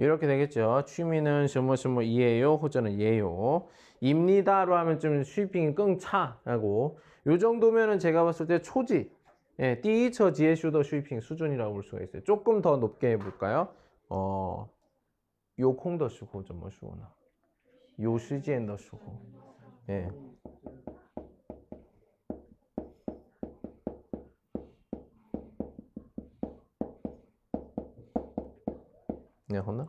A: 이렇게 되겠죠. 취미는 뭐뭐이에요 호전은 예요. 입니다로 하면 좀 쉬핑이 끙차라고. 요 정도면은 제가 봤을 때 초지. 예, 띠처 지에슈더 쉬핑 수준이라고 볼 수가 있어요. 조금 더 높게 해 볼까요? 어. 요 콩더 슈고 좀뭐 슈고나. 요 시지엔 더 슈고. 예. 네, 혼나?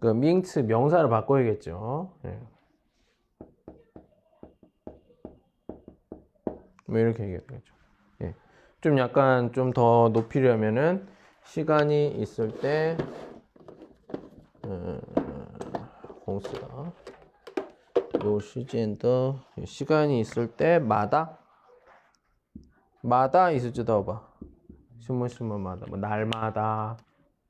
A: 그 명词명사를 바꿔야겠죠. 예. 뭐 이렇게 얘기해야겠죠. 예. 좀 약간 좀 더 높이려면은 시간이 있을 때 음, 공스가 요 시즌더 시간이 있을 때마다 마다 있을 지 봐. 스무스무마다 뭐 날마다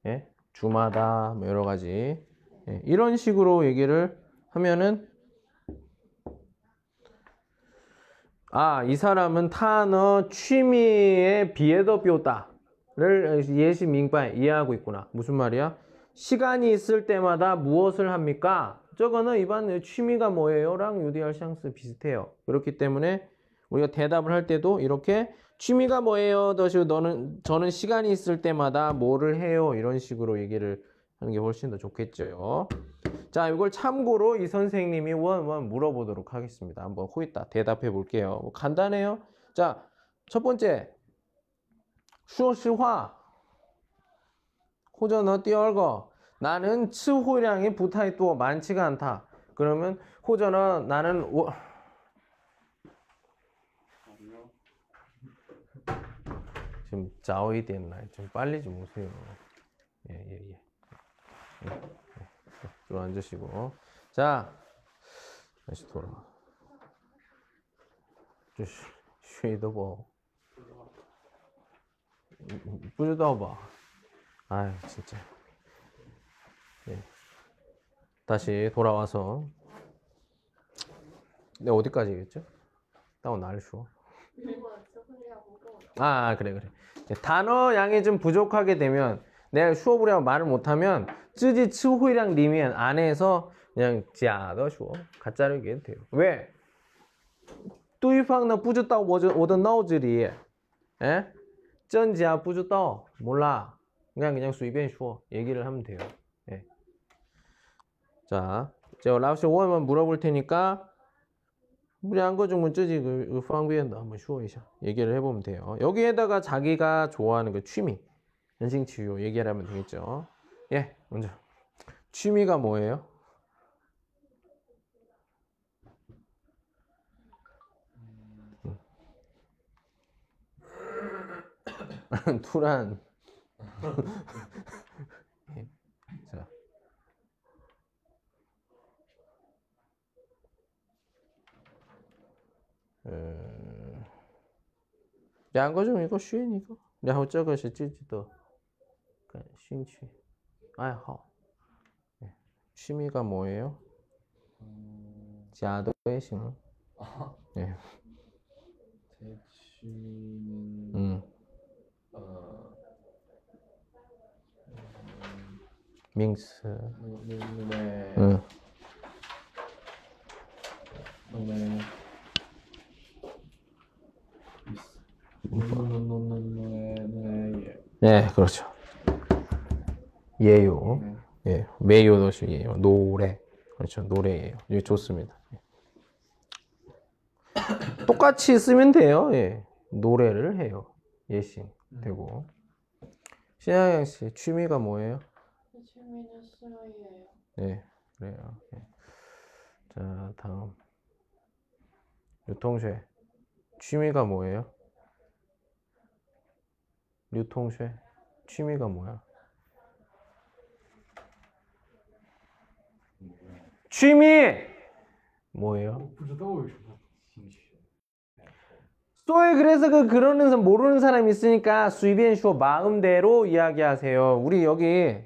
A: 예? 주마다 뭐 여러 가지 예, 이런 식으로 얘기를 하면은 아, 이 사람은 타너 취미에 비해 더 뼈다를 예시 민바에 이해하고 있구나. 무슨 말이야? 시간이 있을 때마다 무엇을 합니까? 저거는 이반 취미가 뭐예요?랑 유디알 샹스 비슷해요. 그렇기 때문에 우리가 대답을 할 때도 이렇게 취미가 뭐예요? 더시 너는 저는 시간이 있을 때마다 뭐를 해요? 이런 식으로 얘기를 하는 게 훨씬 더 좋겠죠. 자, 이걸 참고로 이 선생님이 원원 물어보도록 하겠습니다. 한번 호있다 대답해 볼게요. 뭐 간단해요. 자, 첫 번째. 说实话. 호전어 띄얼거. 나는 츠호량이 부타이 또 많지가 않다. 그러면 호전어 나는 워... 좀 자오이 됐나요? 좀 빨리 좀 오세요. 예, 예, 예. 예, 예. 좀 앉으시고. 자, 다시 돌아와. 좀 쉬, 쉬다 봐. 뿌려다 봐. 아유, 진짜. 다시 돌아와서 내가 어디까지 얘기했죠? 다운
D: 날쇼.
A: 아 그래 그래. 단어 양이 좀 부족하게 되면 내가 슈어브리랑 말을 못하면 쯔지 츠호이랑 리면 안에서 그냥 지아더 슈어 가짜로 얘기해도 돼요. 왜? 뚜이팡나 뿌졌다고 오던 나오즈리 에? 쩐지아 뿌졌다 몰라 그냥 그냥 수입엔 슈어 얘기를 하면 돼요. 자, 제가 라우스 5월만 물어볼 테니까 우리 한거중문쯔지 그, 그 후한비엔 한번 쉬워이셔 얘기를 해보면 돼요. 여기에다가 자기가 좋아하는 그 취미 연생치유 얘기를 하면 되겠죠. 예, 먼저 취미가 뭐예요? 음. 투란 两个中一个选一个，然后这个是自己的感兴趣爱好。 네. 취미가 뭐예요? 자도의 신. 네.
F: 제 취미는
A: 음,
F: 어,
A: 밍스.
F: 노- 노- 노래
A: 응.
F: 노 네,
A: 네, 그렇죠. 예요.
F: 네.
A: 예, 외요 도시 예요. 노래. 그렇죠. 노래예요. 이게 좋습니다. 예. 똑같이 쓰면 돼요. 예. 노래를 해요. 예시 음. 되고. 신하영 씨, 취미가 뭐예요?
D: 취미는 수요예요.
A: 네, 그래요. 예. 자, 다음. 유통쇠. 취미가 뭐예요? 뉴통쉐 취미가 뭐야? 취미 뭐예요? 소위 그래서 그 그러는 사람 모르는 사람 있으니까 수입엔쇼 마음대로 이야기하세요. 우리 여기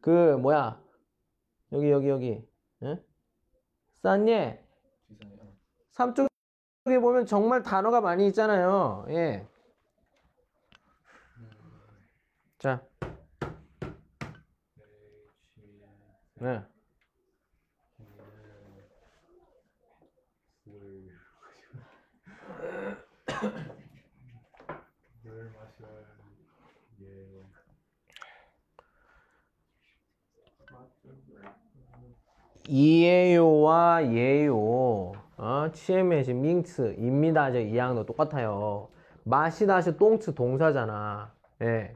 A: 그 뭐야 여기 여기 여기 응? 싼예 삼쪽에 보면 정말 단어가 많이 있잖아요. 예. 자, 네. 이에요와 예요. 어, 치에메시 밍츠 입니다. 저 이양도 똑같아요. 마시다시 똥츠 동사잖아. 예.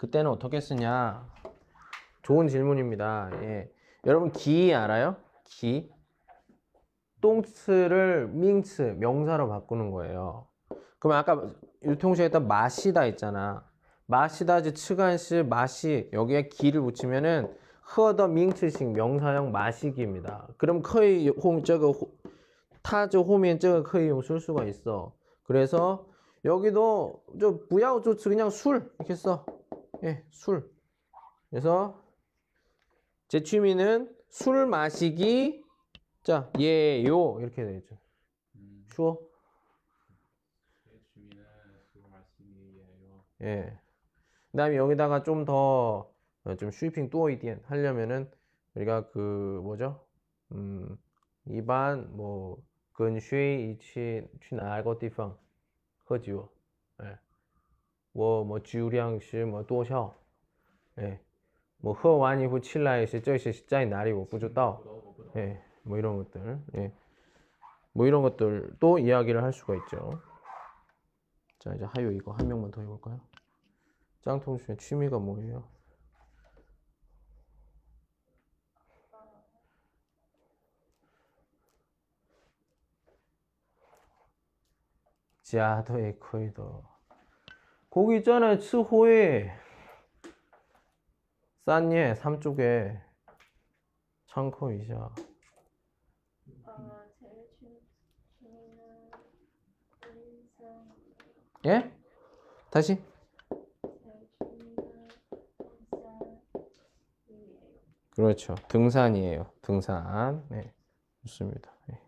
A: 그때는 어떻게 쓰냐? 좋은 질문입니다. 예. 여러분 기 알아요? 기? 똥츠를 밍츠 명사로 바꾸는 거예요. 그럼 아까 유통시에 했던 마시다 있잖아. 마시다지 츠간시 마시 여기에 기를 붙이면은 허더 밍츠식 명사형 마시기입니다. 그럼 커이 홈 저거 타저 호면 저거 커이 용쓸 수가 있어. 그래서 여기도 저 부야오 조츠 그냥 술 이렇게 써. 예, 술. 그래서 제 취미는 술 마시기 자, 예요 이렇게 되죠.
F: 음.
A: 쉬워.
F: 제 취미는 술 마시기 예요.
A: 예. 그다음에 여기다가 좀 더좀 어, 좀 슈이핑 또이디엔 하려면은 우리가 그 뭐죠? 음, 일반 뭐 근슈이 이치 취나 알고 디팡 허지워. 예. 我뭐 주량是뭐多少 예. 뭐喝完以后起来是这是在哪里我不知道 예. 뭐 이런 것들 예. 뭐 이런 것들도 이야기를 할 수가 있죠. 자 이제 하요 이거 한 명만 더 해볼까요? 짱통수의 취미가 뭐예요? 자더의 커이더 거기 있잖아요 츠호에 싼예 삼쪽에
D: 등산.
A: 예? 다시. 그렇죠. 등산이에요. 등산. 네. 좋습니다. 네.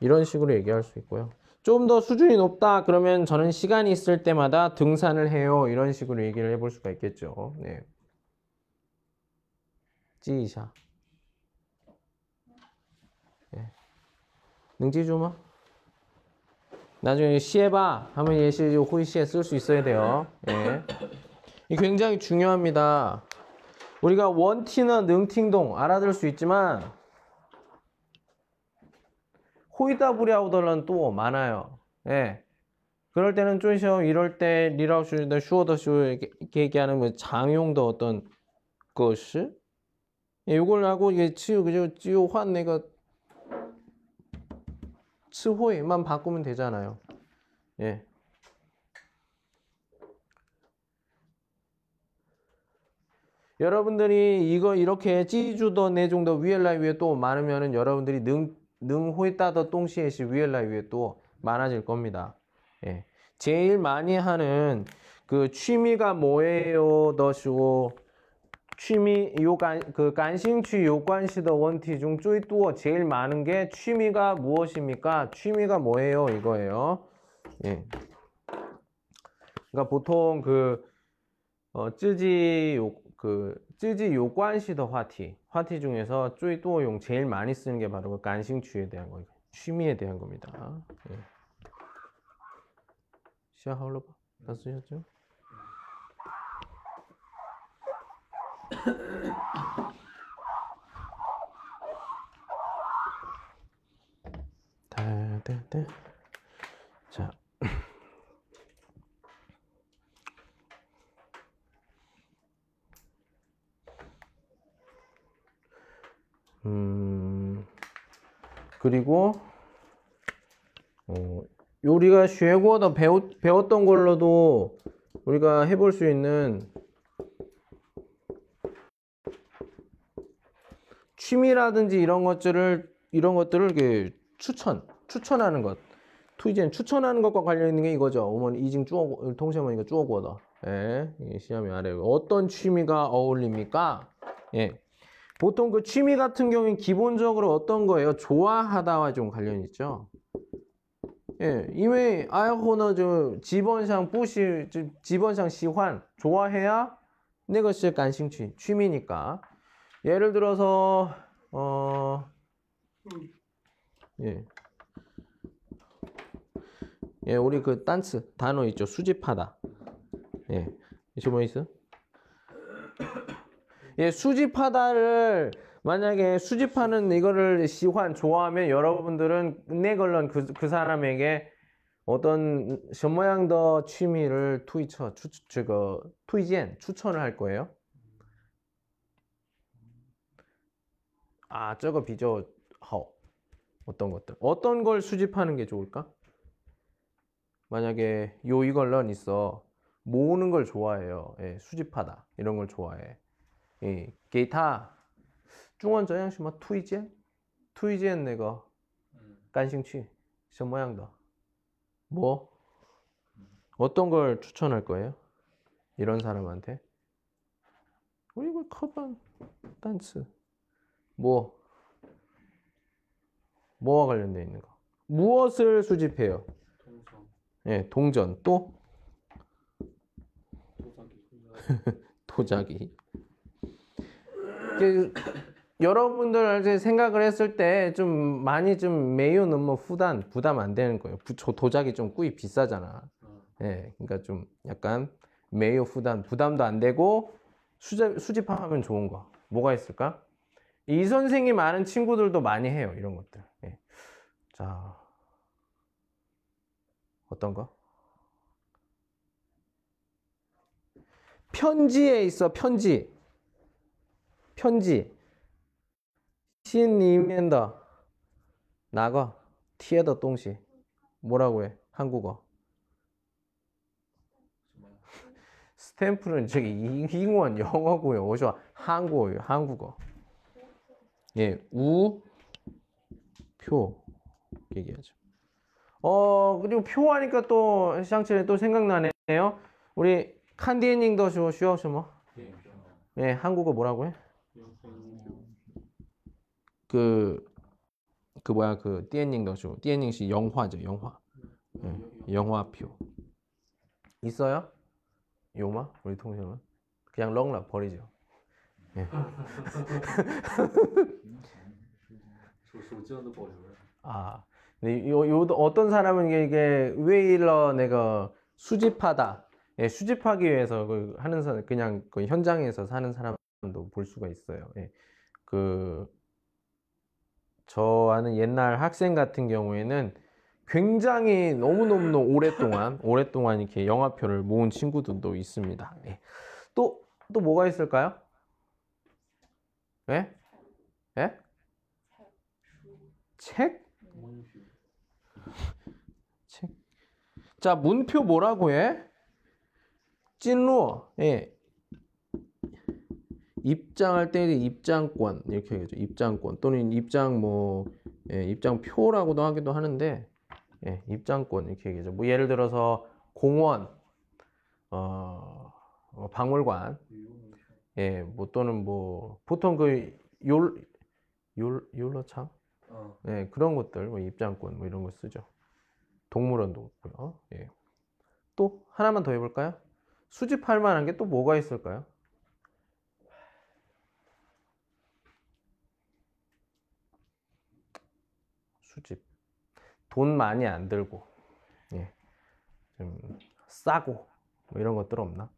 A: 이런 식으로 얘기할 수 있고요. 좀 더 수준이 높다 그러면 저는 시간이 있을 때마다 등산을 해요. 이런 식으로 얘기를 해볼 수가 있겠죠. 네. 찌이샤. 네. 능지주마? 나중에 시해봐 하면 예시 호이시에 쓸 수 있어야 돼요. 예. 이 굉장히 중요합니다. 우리가 원티는 능팅동 알아들 수 있지만 호이다부리아우덜은 또 많아요. 예. 그럴 때는 좀쉬어 이럴 때 리라우슈더 슈어더슈 이렇게 얘기하는 뭐 장용도 어떤 것이 예, 이걸 하고 이게 치유 그죠 치유 환 내가 츠호에만 바꾸면 되잖아요. 예. 여러분들이 이거 이렇게 찌주더 내중더 위엘라 위에 또 많으면은 여러분들이 능 능호이따더 똥시에시 위엘라 위에 또 많아질 겁니다. 예. 제일 많이 하는 그 취미가 뭐예요? 더시고 취미 요간 그 간싱취 요관시더 원티 중 쪼이뚜어 제일 많은 게 취미가 무엇입니까? 취미가 뭐예요? 이거예요. 예. 그러니까 보통 그 어, 쯔지 요, 그, 쯔지 요관시더 화티. 화티 중에서 쪼이또용 제일 많이 쓰는 게 바로 그 간싱취에 대한 거, 취미에 대한 겁니다. 예. 시아하울러바 다 쓰셨죠? 다다다. 자. 음, 그리고, 어, 요리가 쉐고더 배웠, 배웠던 걸로도 우리가 해볼 수 있는 취미라든지 이런 것들을, 이런 것들을 추천, 추천하는 것. 투이젠 추천하는 것과 관련 있는 게 이거죠. 어머니 이징 쭈어 통시어머니가 쭈어고다. 예, 이 시험이 아래 어떤 취미가 어울립니까? 예. 보통 그 취미 같은 경우는 기본적으로 어떤 거예요? 좋아하다와 좀 관련 있죠. 예, 이외 아이호는 저 지번상 뿌시 지번상 시환 좋아해야 내가 시 간兴趣 취미니까. 예를 들어서 어 예. 예, 우리 그 단츠 단어 있죠. 수집하다. 예. 이거 뭐 있어? 예, 수집하다를 만약에 수집하는 이거를 시환 좋아하면 여러분들은 내걸런 그, 그 사람에게 어떤 저 모양 더 취미를 투이처 추, 저거 그, 투이젠 추천을 할 거예요. 아, 저거 비저 허 어떤 것들 어떤 걸 수집하는 게 좋을까? 만약에 요 이걸런 있어 모으는 걸 좋아해요. 예, 수집하다 이런 걸 좋아해. 예, 기타. 중원 저양시 뭐 투이젠 투이젠 내가 간싱취. 음. 저 모양도. 뭐? 음. 어떤 걸 추천할 거예요? 이런 사람한테? 그리고 커반 단츠 뭐? 뭐와 관련되어 있는 거? 무엇을 수집해요?
F: 동전.
A: 예, 동전. 또?
F: 도자기.
A: 도자기. 여러분들 이제 생각을 했을 때 좀 많이 좀 매우 너무 부담 부담 안 되는 거예요. 부- 저 도자기 좀 꾸이 비싸잖아.
F: 어.
A: 예, 그러니까 좀 약간 매우 부담 부담도 안 되고 수집 수집하면 좋은 거 뭐가 있을까? 이 선생님 아는 친구들도 많이 해요 이런 것들. 예. 자, 어떤 거? 편지에 있어 편지 편지 信里面的 나가贴的东西 뭐라고 해 한국어 스탬프는 저기 잉-英원 영어고요 어서 한국어요 한국어 예 우표 얘기하죠 어 그리고 표 하니까 또 샹치에 또 생각나네요 우리 칸디엔닝도 쉬워 쉬워 쉬워 예 한국어 뭐라고 해? 그, 그 뭐야, 그, 띠엔닝 가지고, 띠엔닝 씨 영화죠, 영화. 네, 영화표. 있어요? 요마? 우리 통신은? 그냥 렁락 버리죠.
F: 네.
A: 아, 근데 요, 요, 어떤 사람은 이게, 웨일러 내가 수집하다. 예, 수집하기 위해서 그 하는 사람, 그냥 그 현장에서 사는 사람도 볼 수가 있어요. 예. 그, 저 아는 옛날 학생 같은 경우에는 굉장히 너무너무 오랫동안, 오랫동안 이렇게 영화표를 모은 친구들도 있습니다. 예. 또, 또 뭐가 있을까요? 예? 예? 책? 책. 자, 문표 뭐라고 해? 찐로. 예. 입장할 때 입장권 이렇게 하겠죠. 입장권 또는 입장 뭐 예, 입장표라고도 하기도 하는데 예, 입장권 이렇게 얘기하죠. 뭐 예를 들어서 공원 어, 어, 박물관 예, 뭐 또는 뭐 보통 그율율 율로창
F: 어
A: 예, 그런 것들, 뭐 입장권, 뭐 이런 거 쓰죠. 동물원도 있고요. 예. 또 하나만 더 해볼까요? 수집할 만한 게 또 뭐가 있을까요? 수집. 돈 많이 안 들고, 예. 좀 싸고, 뭐 이런 것들 없나?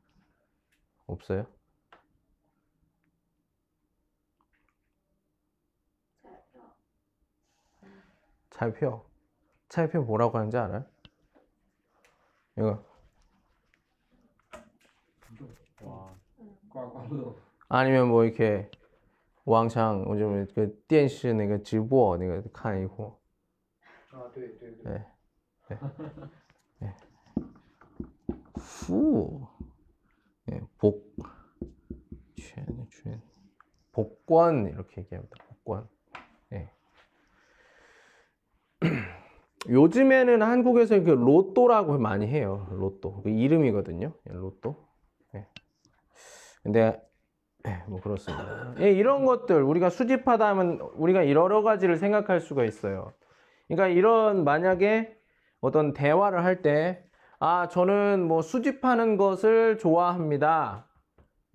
A: 없어요? 차표. 차표 뭐라고 하는지 알아요? 이거.
F: 와刮刮乐
A: 아니면 뭐 이렇게 왕창 요즘 그 电视那个直播那个看一会儿
C: 啊，对对对，
A: 네. 네. 네. 후. 예, 복. 최, 최. 복권 이렇게 얘기합니다. 복권. 예. 요즘에는 한국에서 그 로또라고 많이 해요. 로또. 그 이름이거든요. 예, 로또. 예. 근데 예, 뭐 그렇습니다. 예, 이런 것들 우리가 수집하다 하면 우리가 여러 가지를 생각할 수가 있어요. 그러니까 이런 만약에 어떤 대화를 할 때, 아, 저는 뭐 수집하는 것을 좋아합니다.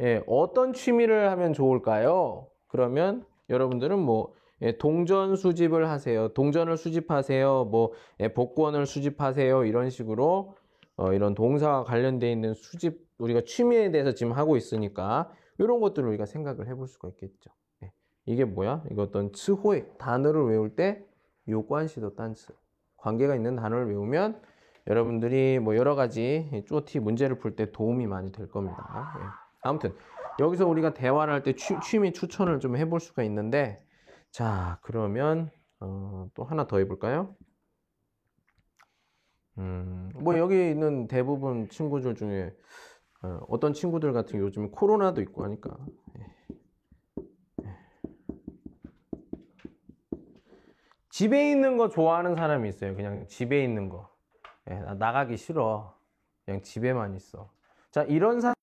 A: 예, 어떤 취미를 하면 좋을까요? 그러면 여러분들은 뭐 예, 동전 수집을 하세요. 동전을 수집하세요. 뭐 예, 복권을 수집하세요. 이런 식으로 어, 이런 동사와 관련돼 있는 수집 우리가 취미에 대해서 지금 하고 있으니까 이런 것들을 우리가 생각을 해볼 수가 있겠죠. 예. 이게 뭐야? 이거 어떤 츠호의 단어를 외울 때 요관시도 단츠 관계가 있는 단어를 외우면 여러분들이 뭐 여러 가지 쪼티 문제를 풀 때 도움이 많이 될 겁니다. 예. 아무튼 여기서 우리가 대화를 할 때 취미 추천을 좀 해볼 수가 있는데 자 그러면 어, 또 하나 더 해볼까요? 음, 뭐 여기 있는 대부분 친구들 중에 어, 어떤 친구들 같은 요즘 코로나도 있고 하니까 예. 집에 있는 거 좋아하는 사람이 있어요. 그냥 집에 있는 거. 예, 나 나가기 싫어. 그냥 집에만 있어. 자, 이런 사람